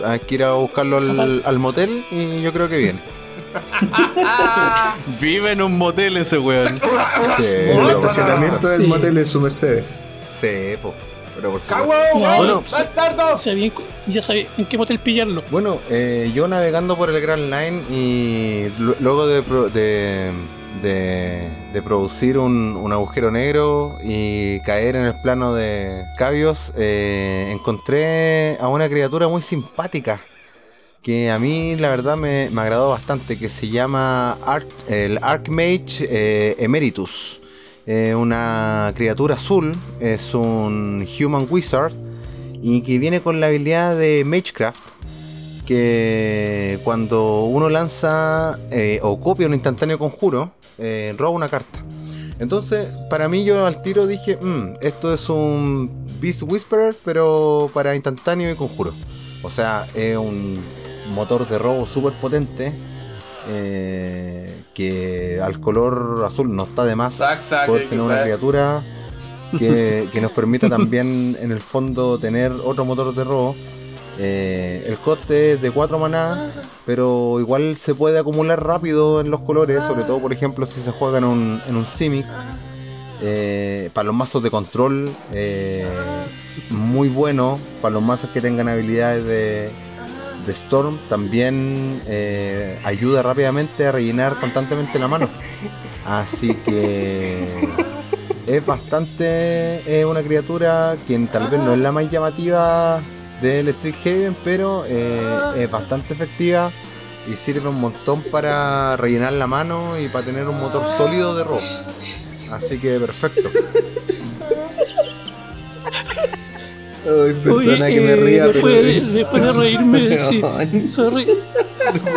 Hay que ir a buscarlo al, al motel y yo creo que viene. Vive en un motel ese weón. Sí, El estacionamiento del Sí. motel en su Mercedes. Sí, po, pero por supuesto. Bueno. Ya sabía en qué motel pillarlo. Bueno, eh, yo navegando por el Grand Line y lu- luego de, de, de- de producir un, un agujero negro y caer en el plano de Cabios, eh, encontré a una criatura muy simpática que a mí la verdad me, me agradó bastante, que se llama Arc- el Archmage eh, Emeritus. Eh, una criatura azul, es un Human Wizard y que viene con la habilidad de Magecraft que cuando uno lanza eh, o copia un instantáneo conjuro, eh, roba una carta. Entonces, para mí yo al tiro dije, "Mm, esto es un Beast Whisperer, pero para instantáneo y conjuro. O sea, es un motor de robo súper potente. eh, que al color azul no está de más Sac, sac, poder tener una sac. criatura que, que nos permita también en el fondo tener otro motor de robo. Eh, el coste es de 4 maná, pero igual se puede acumular rápido en los colores, sobre todo por ejemplo si se juega en un, en un Simic. Eh, para los mazos de control, eh, muy bueno. Para los mazos que tengan habilidades de, de Storm, también eh, ayuda rápidamente a rellenar constantemente la mano. Así que es bastante eh, una criatura quien tal vez no es la más llamativa del Street Haven, pero eh, es bastante efectiva y sirve un montón para rellenar la mano y para tener un motor sólido de robo. Así que perfecto. Ay, perdona Oye, que me eh, ría, después, pero. de, después de reírme, sí. Sorry.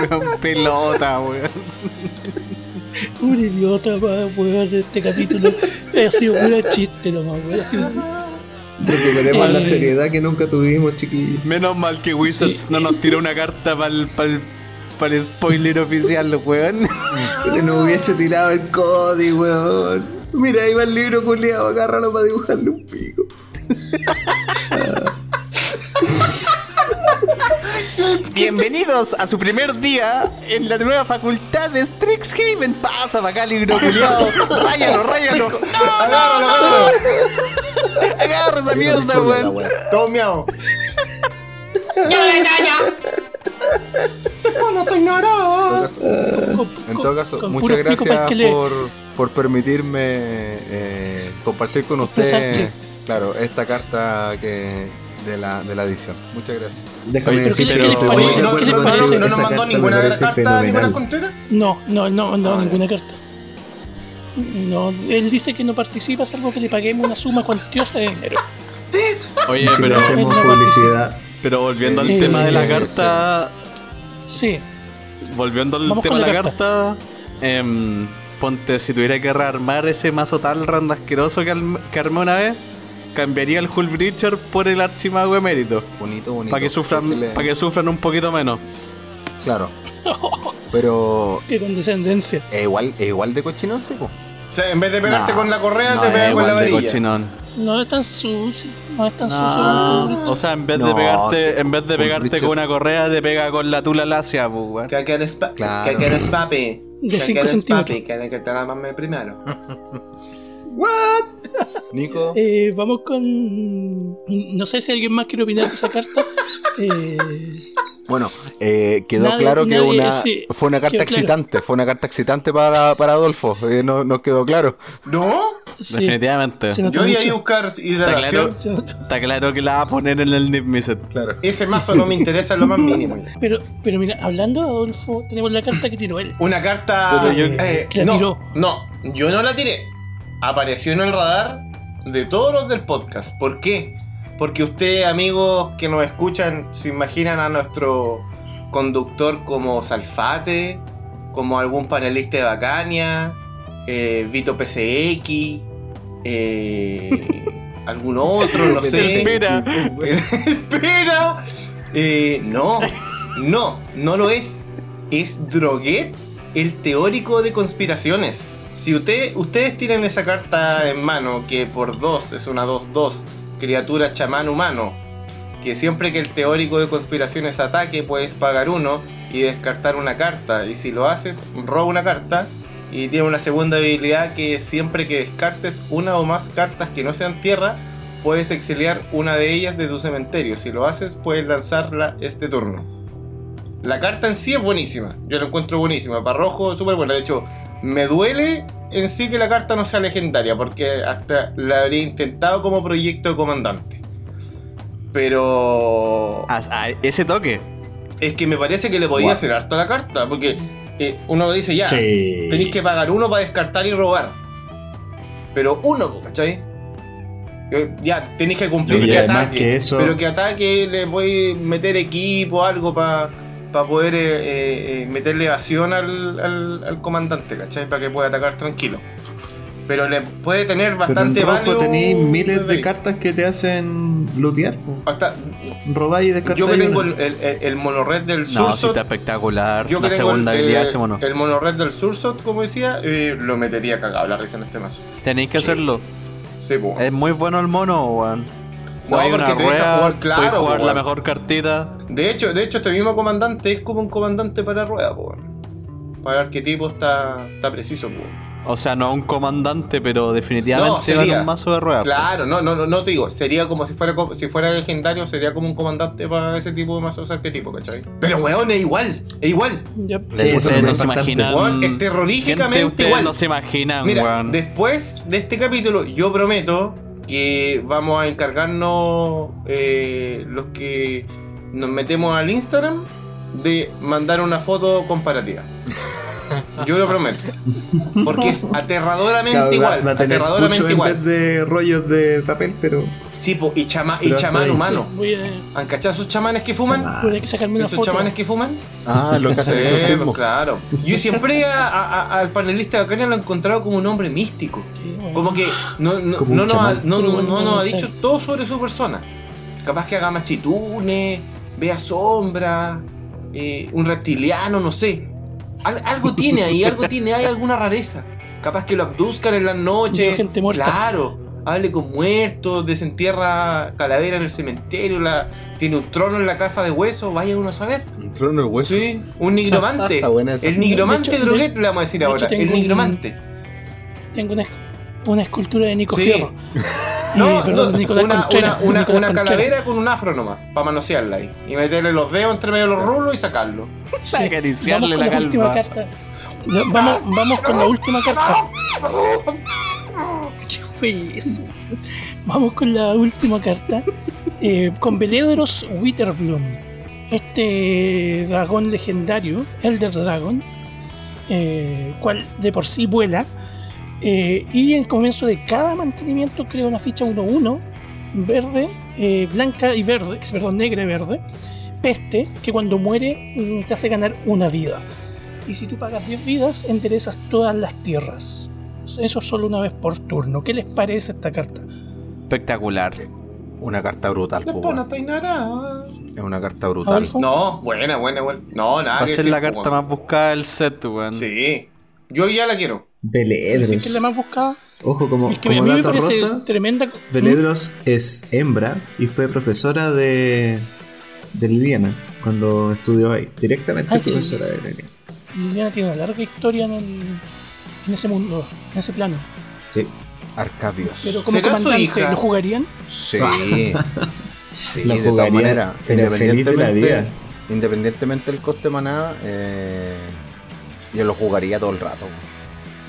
Weón pelota, weón. Un idiota, pa- weón, de este capítulo. Ha sido pura chiste nomás, weón. Ha sido... Recuperemos Eh, la sí. seriedad que nunca tuvimos, chiquillos. Menos mal que Wizards no nos tiró una carta para el, spoiler oficial, weón. Que no hubiese tirado el código, weón. Mira, ahí va el libro culiado, agárralo para dibujarle un pico. Bienvenidos a su primer día en la nueva facultad de Strixhaven. Pasa para acá, libro culiado. Ráyalo, ráyalo. Agárralo, agárralo. Agarra esa mierda, weón. Todo miau. En todo caso, con muchas picos para gracias por, por permitirme eh, compartir con ustedes, claro, esta carta que de la, de la edición. Muchas gracias. Déjame decir ¿qué que les de no, acuerdo qué les no, parece? no, no nos mandó carta ninguna parece carta, ninguna fenomenal. contreras. No, no, no, no, Ah, ninguna carta. No, él dice que no participa salvo que le paguemos una suma cuantiosa de dinero. Oye, si le pero, hacemos no, no, publicidad, pero volviendo al Eh, tema de la eh, carta. Sí, Volviendo al Vamos tema de la la carta. em, ponte, si tuviera que rearmar ese mazo tal randa asqueroso que, que armé una vez, cambiaría el Hull Breacher por el Archimago emérito. Bonito, bonito. Para que sufran, Porque le- para que sufran un poquito menos. Claro. Pero qué condescendencia. es igual, es igual de cochino, sí, po. O sea, en vez de pegarte No, con la correa, no te pegas con la varilla. cochinón. No es tan sucio, no es tan No, sucio. o sea, en vez de pegarte, en vez de pegarte con una correa, te pega con la tula lacia, pues, weón. Que que eres pa- Claro. que eres papi. De Que cinco que eres centímetros. papi, Que que te la mame primero. Nico, Eh, vamos con. No sé si alguien más quiere opinar de esa carta. Eh, bueno, eh, quedó Nadie- claro que nadie- una, sí, fue una carta quedó claro. excitante, fue una carta excitante para, para Adolfo, eh, no, nos quedó claro. ¿No? sí, Definitivamente. Yo iba a buscar Está hidratación. claro, Se notó. está claro que la va a poner en el Nip. Claro. Ese mazo no me interesa en lo más mínimo. Pero, pero mira, hablando de Adolfo, tenemos la carta que tiró él. Una carta. Eh, que la no, tiró. no, yo no la tiré. Apareció en el radar de todos los del podcast. ¿Por qué? Porque ustedes, amigos que nos escuchan, se imaginan a nuestro conductor como Salfate, como algún panelista de Bacania, eh, Vito PCX, eh, algún otro, no sé. Espera. Espera. Eh, no, no, no lo es. Es Droguet, el teórico de conspiraciones. Si usted, ustedes tienen esa carta en mano, que por dos es una 2-2, criatura chamán humano, que siempre que el teórico de conspiraciones ataque puedes pagar uno y descartar una carta. Y si lo haces, roba una carta. Y tiene una segunda habilidad que siempre que descartes una o más cartas que no sean tierra, puedes exiliar una de ellas de tu cementerio. Si lo haces, puedes lanzarla este turno. La carta en sí es buenísima. Yo la encuentro buenísima. Para rojo, súper buena. De hecho, me duele en sí que la carta no sea legendaria, porque hasta la habría intentado como proyecto de comandante. Pero. A, a ese toque. Es que me parece que le podía Guau. hacer harto a la carta, porque eh, uno dice ya, Sí. tenéis que pagar uno para descartar y robar. Pero uno, ¿cachai? Eh, Ya, tenéis que cumplir Y que ataque. que eso- Pero que ataque le voy a meter equipo, algo para poder eh, eh, meterle evasión al, al, al comandante, ¿cachai? Para que pueda atacar tranquilo. Pero le puede tener Pero en bastante rojo value tenéis miles de cartas que te hacen lootear. Hasta, Robáis y descartáis. yo que tengo el, el, el, monored del No, sí Sursot, está espectacular. Yo la segunda el, habilidad eh, de ese mono. El monored del Sursot, como decía, eh, lo metería cagado la risa en este mazo. Tenéis que hacerlo. Sí, po. Es muy bueno el mono, weón. No, Hay porque una te deja rueda, jugar claro, puedes jugar po, la mejor cartita. De hecho, de hecho, este mismo comandante es como un comandante para rueda, po. Para el arquetipo está, está preciso, po. O sea, no un comandante, pero definitivamente No, va sería. un mazo de ruedas. Claro, no, no, no, no te digo, sería como si fuera si fuera legendario, sería como un comandante para ese tipo de mazos arquetipo, ¿cachai? Pero weón, es igual, es igual. Ya, Sí, Ustedes eso no es se imaginan. Weón, es terroríficamente igual. no se imaginan, Mira, weón. después de este capítulo, yo prometo que vamos a encargarnos eh, los que nos metemos al Instagram de mandar una foto comparativa. Yo lo prometo. Porque es aterradoramente Claro, va, igual. va a tener mucho aterradoramente en igual. vez de rollos de papel, pero. Sí, po, y, chama, y chamán humano. Voy a, ¿Han cachado esos chamanes que fuman? Chamán. voy a sacarme una ¿Esos foto. chamanes que fuman? Ah, lo que hace el Sí, pues, claro. Yo siempre a- a- a- al panelista de Arcania lo he encontrado como un hombre místico. Sí, bueno. Como que no, no, Como no nos, ha, no, no- no nos ha dicho todo sobre su persona. Capaz que haga machitunes, vea sombra, eh, un reptiliano, no sé. Al- algo tiene ahí, algo tiene, hay alguna rareza. Capaz que lo abduzcan en las noches. Gente muerta. Claro, hable con muertos, desentierra calavera en el cementerio, la, tiene un trono en la casa de hueso, vaya uno a saber. Un trono de hueso. Sí, un nigromante. Está buena esa. el nigromante De hecho- droguet le vamos a decir de hecho ahora. tengo El un- nigromante. Tengo una, una escultura de Nico Sí. Fierro. No, perdón, no, Nicolás una, Conchera, una, una, Nicolás una Conchera. calavera con un afro nomás, para manosearla ahí. Y meterle los dedos entre medio de los rulos y sacarlo. Sí. Acariciarle Vamos con la la, última calva. carta. Ya, Vamos, vamos con la última carta. ¿Qué fue eso? Vamos con la última carta. Eh, con Beledros Witterbloom. Este dragón legendario, Elder Dragon, eh, cual de por sí vuela. Eh, y en el comienzo de cada mantenimiento crea una ficha 1-1, verde, eh, blanca y verde, perdón, negra y verde, peste, que cuando muere mm, te hace ganar una vida. Y si tú pagas 10 vidas, enderezas todas las tierras. Eso solo una vez por turno. ¿Qué les parece esta carta? Espectacular. Una carta brutal, Después no nada. Es una carta brutal. No, buena, buena, buena. No, nada. Va a ser la pues, carta más buscada del set, weón. Sí. Yo ya la quiero. Beledros. ¿Dicen que es la más buscada? Ojo, como, Es que a como mí me dato parece rosa, tremenda. Beledros es hembra y fue profesora de, de Liliana cuando estudió ahí. Directamente Ah, que profesora de Liliana. Liliana tiene una larga historia en, el- en ese mundo, en ese plano. Sí. Arcabios. Pero como ¿Será su comandante, hija? ¿lo jugarían? Sí. sí, La de todas maneras. feliz de la vida. Independientemente, independientemente del coste maná, eh, yo lo jugaría todo el rato.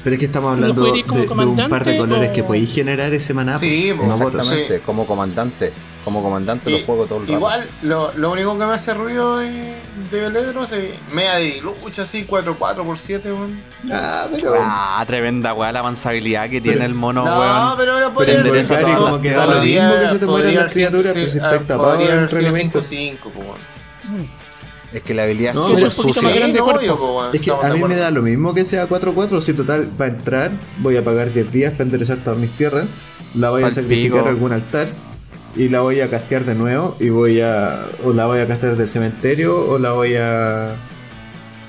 Pero es que estamos ¿Lo hablando de, de un par de colores o- que podéis generar ese maná. Sí, pues, pues, no Exactamente, como comandante. Como comandante Y- lo juego todo el rato. Igual, lo, lo único que me hace ruido de, de Veledros es media de lucha así, 4-4 por 7, weón. Ah, pero. Ah, tremenda weá la avanzabilidad que tiene el mono, No, weón. pero lo Pero podría Belisari todas como las que da lo mismo que se te mueran las criaturas, pues si sí, estáis ah, tapados podría en haber sido entrenamiento. 5-5, weón. Es que la habilidad No, es súper es sucia. más no, cuerpo. que a mí me da lo mismo que sea 4-4, si total va a entrar, voy a pagar 10 días para enderezar todas mis tierras, la voy a sacrificar a algún altar y la voy a castear de nuevo y voy a o la voy a castear del cementerio o la voy a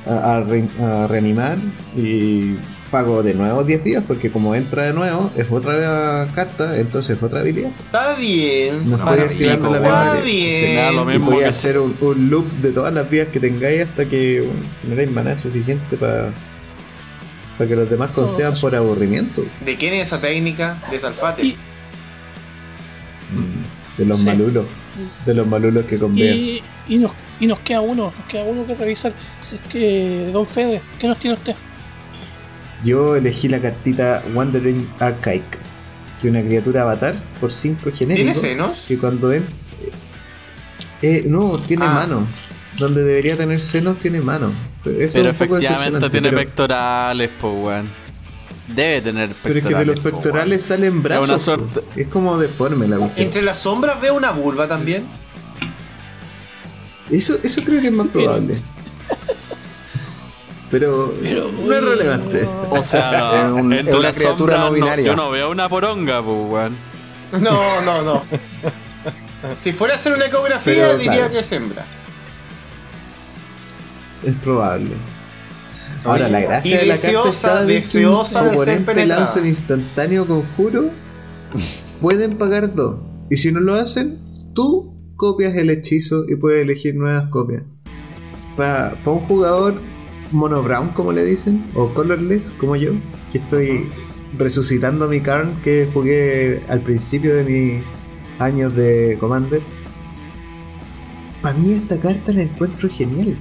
a, a re- a reanimar y pago de nuevo 10 días porque como entra de nuevo es otra carta, entonces es otra habilidad. Está bien. No estoy activando la Está lo bien. Y mismo voy a que hacer un, un loop de todas las vías que tengáis hasta que bueno, generéis maná suficiente para para que los demás concedan por aburrimiento. ¿De quién es esa técnica? De Salfate. Y- De los Sí. malulos. De los malulos que convean. Y, y nos, y nos queda uno, nos queda uno que revisar. Si es que, Don Fede, ¿qué nos tiene usted? Yo elegí la cartita Wandering Archaic, que es una criatura avatar por 5 ¿Tiene genéricos. senos? Que cuando en. Eh, no, tiene Ah. mano. Donde debería tener senos, tiene mano. Eso es Pero efectivamente tiene pero- pectorales, pues weón. Debe tener Pero pectorales. es que de los po, pectorales salen brazos. una po. suerte. Es como deforme la cuestión. Entre las sombras veo una vulva también. Eso, eso creo que es más Pero- probable. Pero, Pero, no es relevante. O sea, Es un- es una criatura no binaria. yo no veo una poronga, pues weón. No, no, no. Si fuera a hacer una ecografía, Pero, diría claro. que es hembra. Es probable. Ahora, Oye, la gracia y de la carta deseosa- es cada vez que deseosa de penetrada. lanza un instantáneo conjuro, pueden pagar dos. Y si no lo hacen, tú copias el hechizo y puedes elegir nuevas copias. Para un jugador mono brown, como le dicen, o colorless, como yo, que estoy resucitando mi Karn que jugué al principio de mis años de Commander. Para mí esta carta la encuentro genial.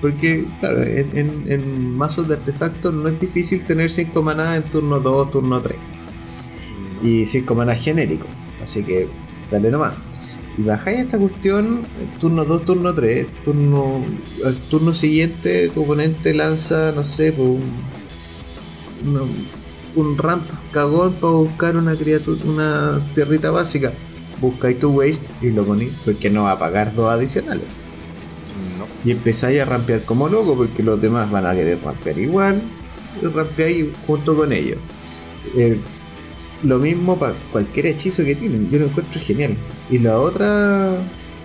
Porque, claro, en, en- en mazos de artefactos no es difícil tener 5 maná en turno 2, turno 3. Y 5 maná genérico. Así que, dale nomás. Y bajáis esta cuestión, turno 2, turno 3, turno, al turno siguiente tu oponente lanza, no sé, un, un ramp cagón para buscar una criatura, una tierrita básica. Buscáis tu waste y lo ponéis, porque no va a pagar dos adicionales. No. Y empezáis a rampear como loco, porque los demás van a querer rampear igual. Y rampeáis junto con ellos. Eh, lo mismo para cualquier hechizo que tienen, yo lo encuentro genial. Y la otra,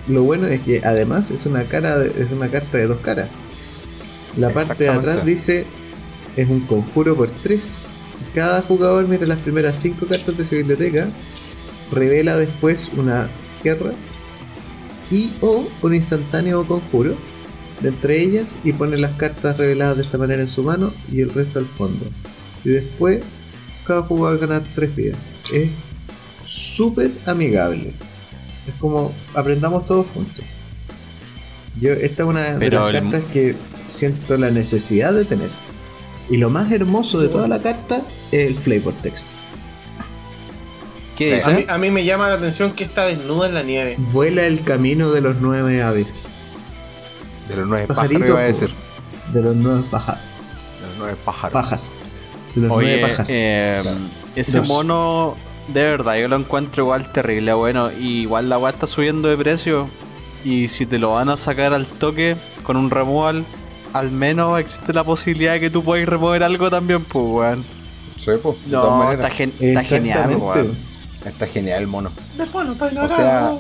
lo bueno es que además es una cara, de- es una carta de dos caras. La parte de atrás dice es un conjuro por tres. Cada jugador mira las primeras cinco cartas de su biblioteca, revela después una guerra y o un instantáneo conjuro de entre ellas y pone las cartas reveladas de esta manera en su mano y el resto al fondo. Y después cada jugador gana tres vidas. Es súper amigable. Es como aprendamos todos juntos. Yo, esta es una Pero de las el- cartas que siento la necesidad de tener. Y lo más hermoso de toda la carta es el flavor text. ¿Qué? A mí, a mí me llama la atención que está desnuda en la nieve. Vuela el camino de los nueve aves. De los nueve pájaros Pajarito, iba a po. decir. De los nueve paja- De los nueve pájaros. pajas. De los Oye, nueve pajas. eh, Claro. ese Dos. mono, de verdad, yo lo encuentro igual terrible. Bueno, y igual la weá está subiendo de precio. Y si te lo van a sacar al toque con un removal, al menos existe la posibilidad de que tú puedas remover algo también, pues, weón. Sí, pues, de todas No, maneras. está, gen- está genial, weón. Está genial el mono. Después no está O sea,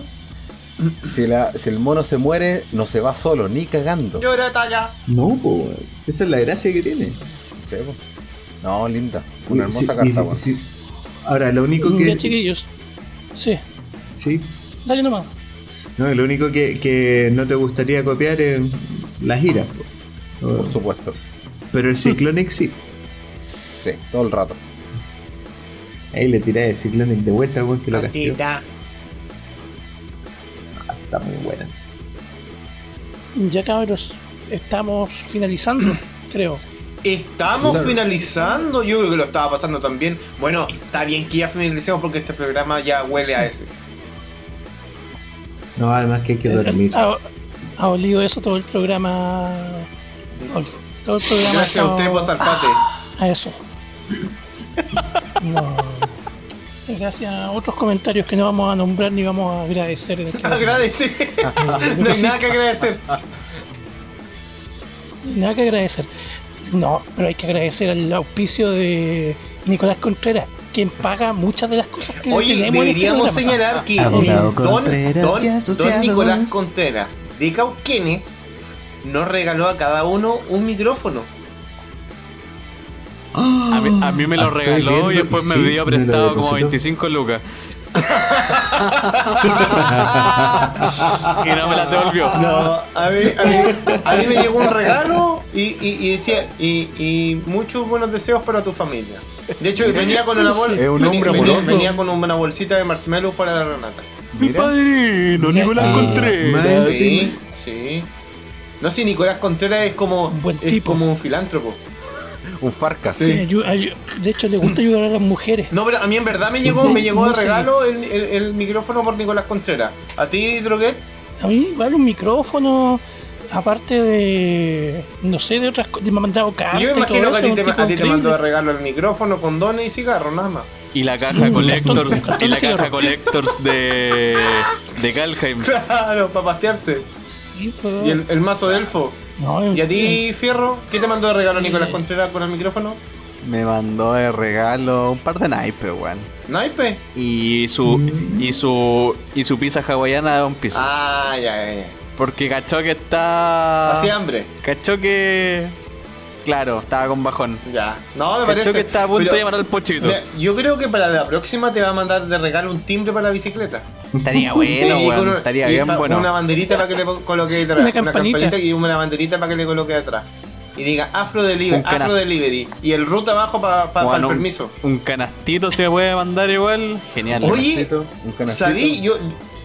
si, la, si el mono se muere, no se va solo, ni cagando. Llora talla. No, pues, esa es la gracia que tiene. Sí, pues. No, linda. Una hermosa y- carta, weón. Ahora, lo único Ya, que. chiquillos. Sí, Sí. dale nomás. No, lo único que, que no te gustaría copiar es las giras. po. Por supuesto. Pero el Cyclonic sí. Sí, todo el rato. Ahí le tiré el Cyclonic de vuelta al buen que lo castió. Tita. Ah, está muy buena. Ya cabros, estamos finalizando, creo. Estamos finalizando. Yo creo que lo estaba pasando también. Bueno, está bien que ya finalicemos porque este programa ya huele a heces. No, además que hay que dormir. Ha, ha olido eso todo el programa. Todo el programa. Gracias a usted, vos Alfate. a eso. No. Gracias a otros comentarios que no vamos a nombrar ni vamos a agradecer. en este Agradece. no hay nada que agradecer. Nada que agradecer. No, pero hay que agradecer al auspicio de Nicolás Contreras, quien paga muchas de las cosas que Oye, tenemos en este deberíamos programa. señalar que Abogado eh, don, Contreras don- don. Nicolás Contreras de Cauquenes nos regaló a cada uno un micrófono. A mí, a mí me lo Ah, regaló viendo y después sí, me lo prestado como depositó. 25 lucas. y no me las devolvió. No, a mí, a mí, a mí me llegó un regalo y, y- y decía, y, y muchos buenos deseos para tu familia. De hecho, venía con una bolsa. Es un hombre venía, amoroso. venía con una bolsita de marshmallow para la Renata. Mi padrino, Nicolás Ah, Contreras. Sí, sí. No sé, Nicolás Contreras es como, Un buen es como un filántropo. Un Farcas. Sí, de hecho, le gusta ayudar a las mujeres. No, pero a mí en verdad me llegó, me llegó de regalo el, el- el micrófono por Nicolás Contreras. ¿A ti, Droguet? A mí, igual, un micrófono, aparte de. No sé, de otras cosas. Me ha mandado cartas. Yo me y todo imagino que a ti te, a ti te mandó de regalo el micrófono, condones y cigarros, nada más. Y la Sí, caja un collectors, cartón- y la de caja cigarro. collectors de de Galheim. Claro, para pastearse. Sí, pues, Y el, el mazo de elfo. No, ¿Y a ti, Fierro? ¿Qué te mandó de regalo Nicolás Eh. Contreras con el micrófono? Me mandó de regalo un par de naipes, weón. ¿Naipe? Y su y su y su pizza hawaiana de un piso. Ah, ya, ya, ya. Porque cachó que está Hacía hambre. Cachó que claro, estaba con bajón. Ya. No, me Cachó parece. que estaba a punto pero- de llamar al pochito. Mira, yo creo que para la próxima te va a mandar de regalo un timbre para la bicicleta. Estaría bueno, Sí, Estaría bien pa- bueno. Una banderita para que le coloque atrás. Una campanita. y una banderita para que le coloque atrás. Y diga Afro Delivery, Afro Delivery. Y el root abajo para el un- permiso. Un canastito se puede mandar igual. Genial. Oye, canastito, un canastito. ¿sabí? Yo,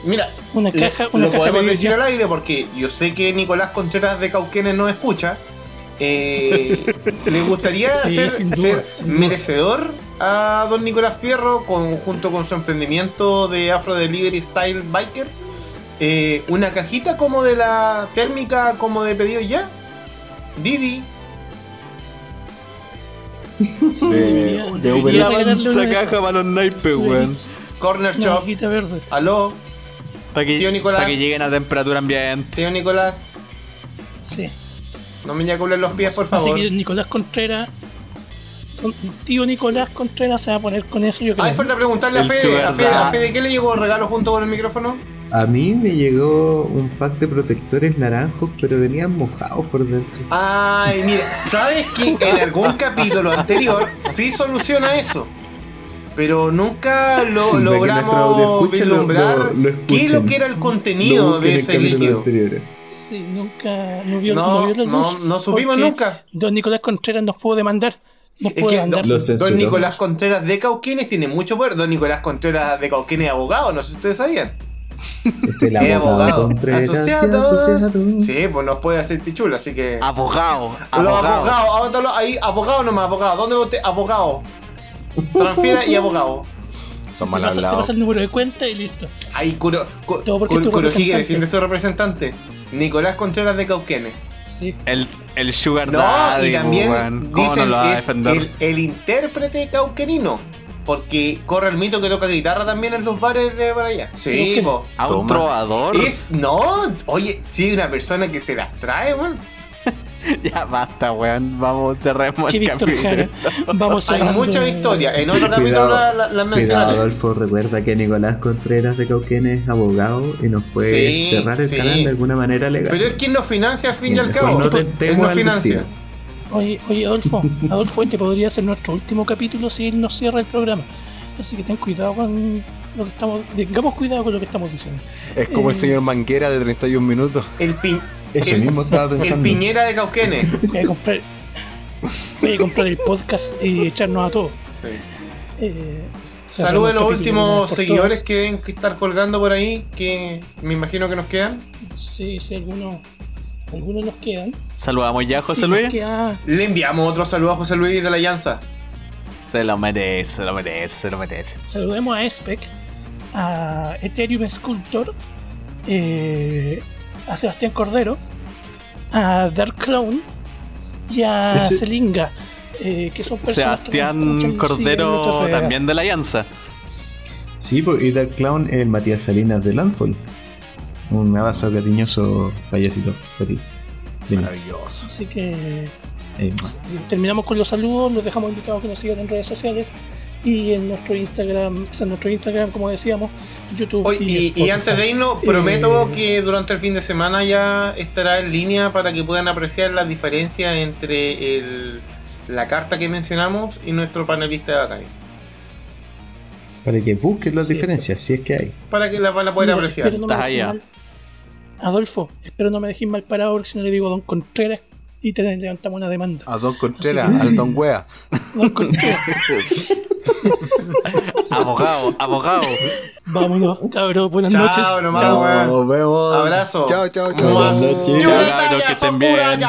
mira, Una le- caja, una lo caja podemos de decir al aire porque yo sé que Nicolás Contreras de Cauquenes no escucha. Eh, ¿Le gustaría Sí, ser, sin duda, ser sin duda. merecedor a don Nicolás Fierro con, junto con su emprendimiento de Afro Delivery Style Biker? eh, una cajita como de la térmica, como de pedido ya. Didi. De, Uber Esa caja para los naipes, weón. Corner Una Shop. cajita verde. Aló, Para que, Tío Nicolás. pa' que lleguen a temperatura ambiente. señor Nicolás. Sí. No me eyaculen los pies, por Así favor. que Nicolás Contreras. con- Tío Nicolás Contreras se va a poner con eso, yo creo. Ay, falta preguntarle a Fede, a Fede. ¿A. Fede qué le llegó regalo junto con el micrófono? A mí me llegó un pack de protectores naranjos, pero venían mojados por dentro. Ay, mira, ¿sabes que en algún capítulo anterior sí soluciona eso? Pero nunca lo Sí, logramos lo- vislumbrar lo- lo qué es lo que era el contenido de ese líquido. anteriores. Sí, nunca. No vio, No, no vio la no, luz. no supimos nunca. Don Nicolás Contreras nos pudo demandar. Nos Es pudo que don, Nicolás Contreras de Cauquenes tiene mucho poder. Don Nicolás Contreras de Cauquenes es abogado, no sé si ustedes sabían. Es el Es abogado, abogado. Contreras Asociados. asociados. Sí, pues nos puede hacer pichula, así que. Abogado, Los abogado. abogados, ahora ahí, abogado nomás, abogado. ¿Dónde usted? Abogado. Transfiera y abogado. Son mal pasa, te hablados. pasa el número de cuenta y listo. Ahí, Kuro, Ku- Todo porque Kuro- defiende a su representante. Nicolás Contreras de Cauquenes. Sí. El, el Sugar No, Daddy, y también weón. ¿Cómo no dicen lo va a es defender? el, el intérprete cauquenino. Porque corre el mito que toca guitarra también en los bares de por allá. Sí. A un trovador. Es, no, oye, sí, una persona que se las trae, man. Ya basta, weón. Vamos, cerremos el capítulo. Jara. Vamos Hay muchas historias. En Sí, otro capítulo cuidado, la- la- mencionaré. Adolfo, recuerda que Nicolás Contreras de Cauquenes es abogado y nos puede Sí, cerrar el sí. canal de alguna manera legal. Pero es quien nos financia al fin y al cabo. no Él tentemos nos financia. destino. Oye, oye, Adolfo, Adolfo, este podría ser nuestro último capítulo si él nos cierra el programa. Así que ten cuidado con lo que estamos. Tengamos cuidado con lo que estamos diciendo. Es como el Eh. señor Manguera de 31 minutos. El, pi- Eso el- mismo estaba el pensando. piñera de Cauquenes. Voy a comprar, voy a comprar el podcast y echarnos a todos. Sí. Eh, Saludos a los el últimos seguidores que deben estar colgando por ahí, que me imagino que nos quedan. Sí, sí, algunos, algunos nos quedan. Saludamos ya, José Sí, nos Luis. queda- Le enviamos otro saludo a José Luis de la Llanza. Se lo merece, se lo merece, se lo merece. Saludemos a Spec, a Ethereum Sculptor, eh, a Sebastián Cordero, a Dark Clown y a Ese- Selinga, eh, que son que Sebastián siguen Cordero también de la Alianza. Sí, pues, y Dark Clown es el Matías Salinas de Landfall. Un abrazo cariñoso payasito para ti. Maravilloso. Así que Eh, terminamos con los saludos, los dejamos invitados a que nos sigan en redes sociales y en nuestro Instagram, o sea, en nuestro Instagram, como decíamos, YouTube y, y, y Spotify. antes de irnos, prometo Eh, que durante el fin de semana ya estará en línea para que puedan apreciar las diferencias entre el- la carta que mencionamos y nuestro panelista de batalla. para que busquen las Sí. diferencias, si es que hay. Para que la van a poder Mira, apreciar. no. Adolfo, espero no me dejes mal parado porque si no le digo a Don Contreras y te levantamos una demanda. A Don Contreras, que- al Don Wea. Don Contreras, Abogado, abogado. vámonos, cabros, buenas Chao, noches. nomás, Chao. Nos vemos. Abrazo. Chao, chao, chao. Buenas noches. Chao, cabros, que estén bien.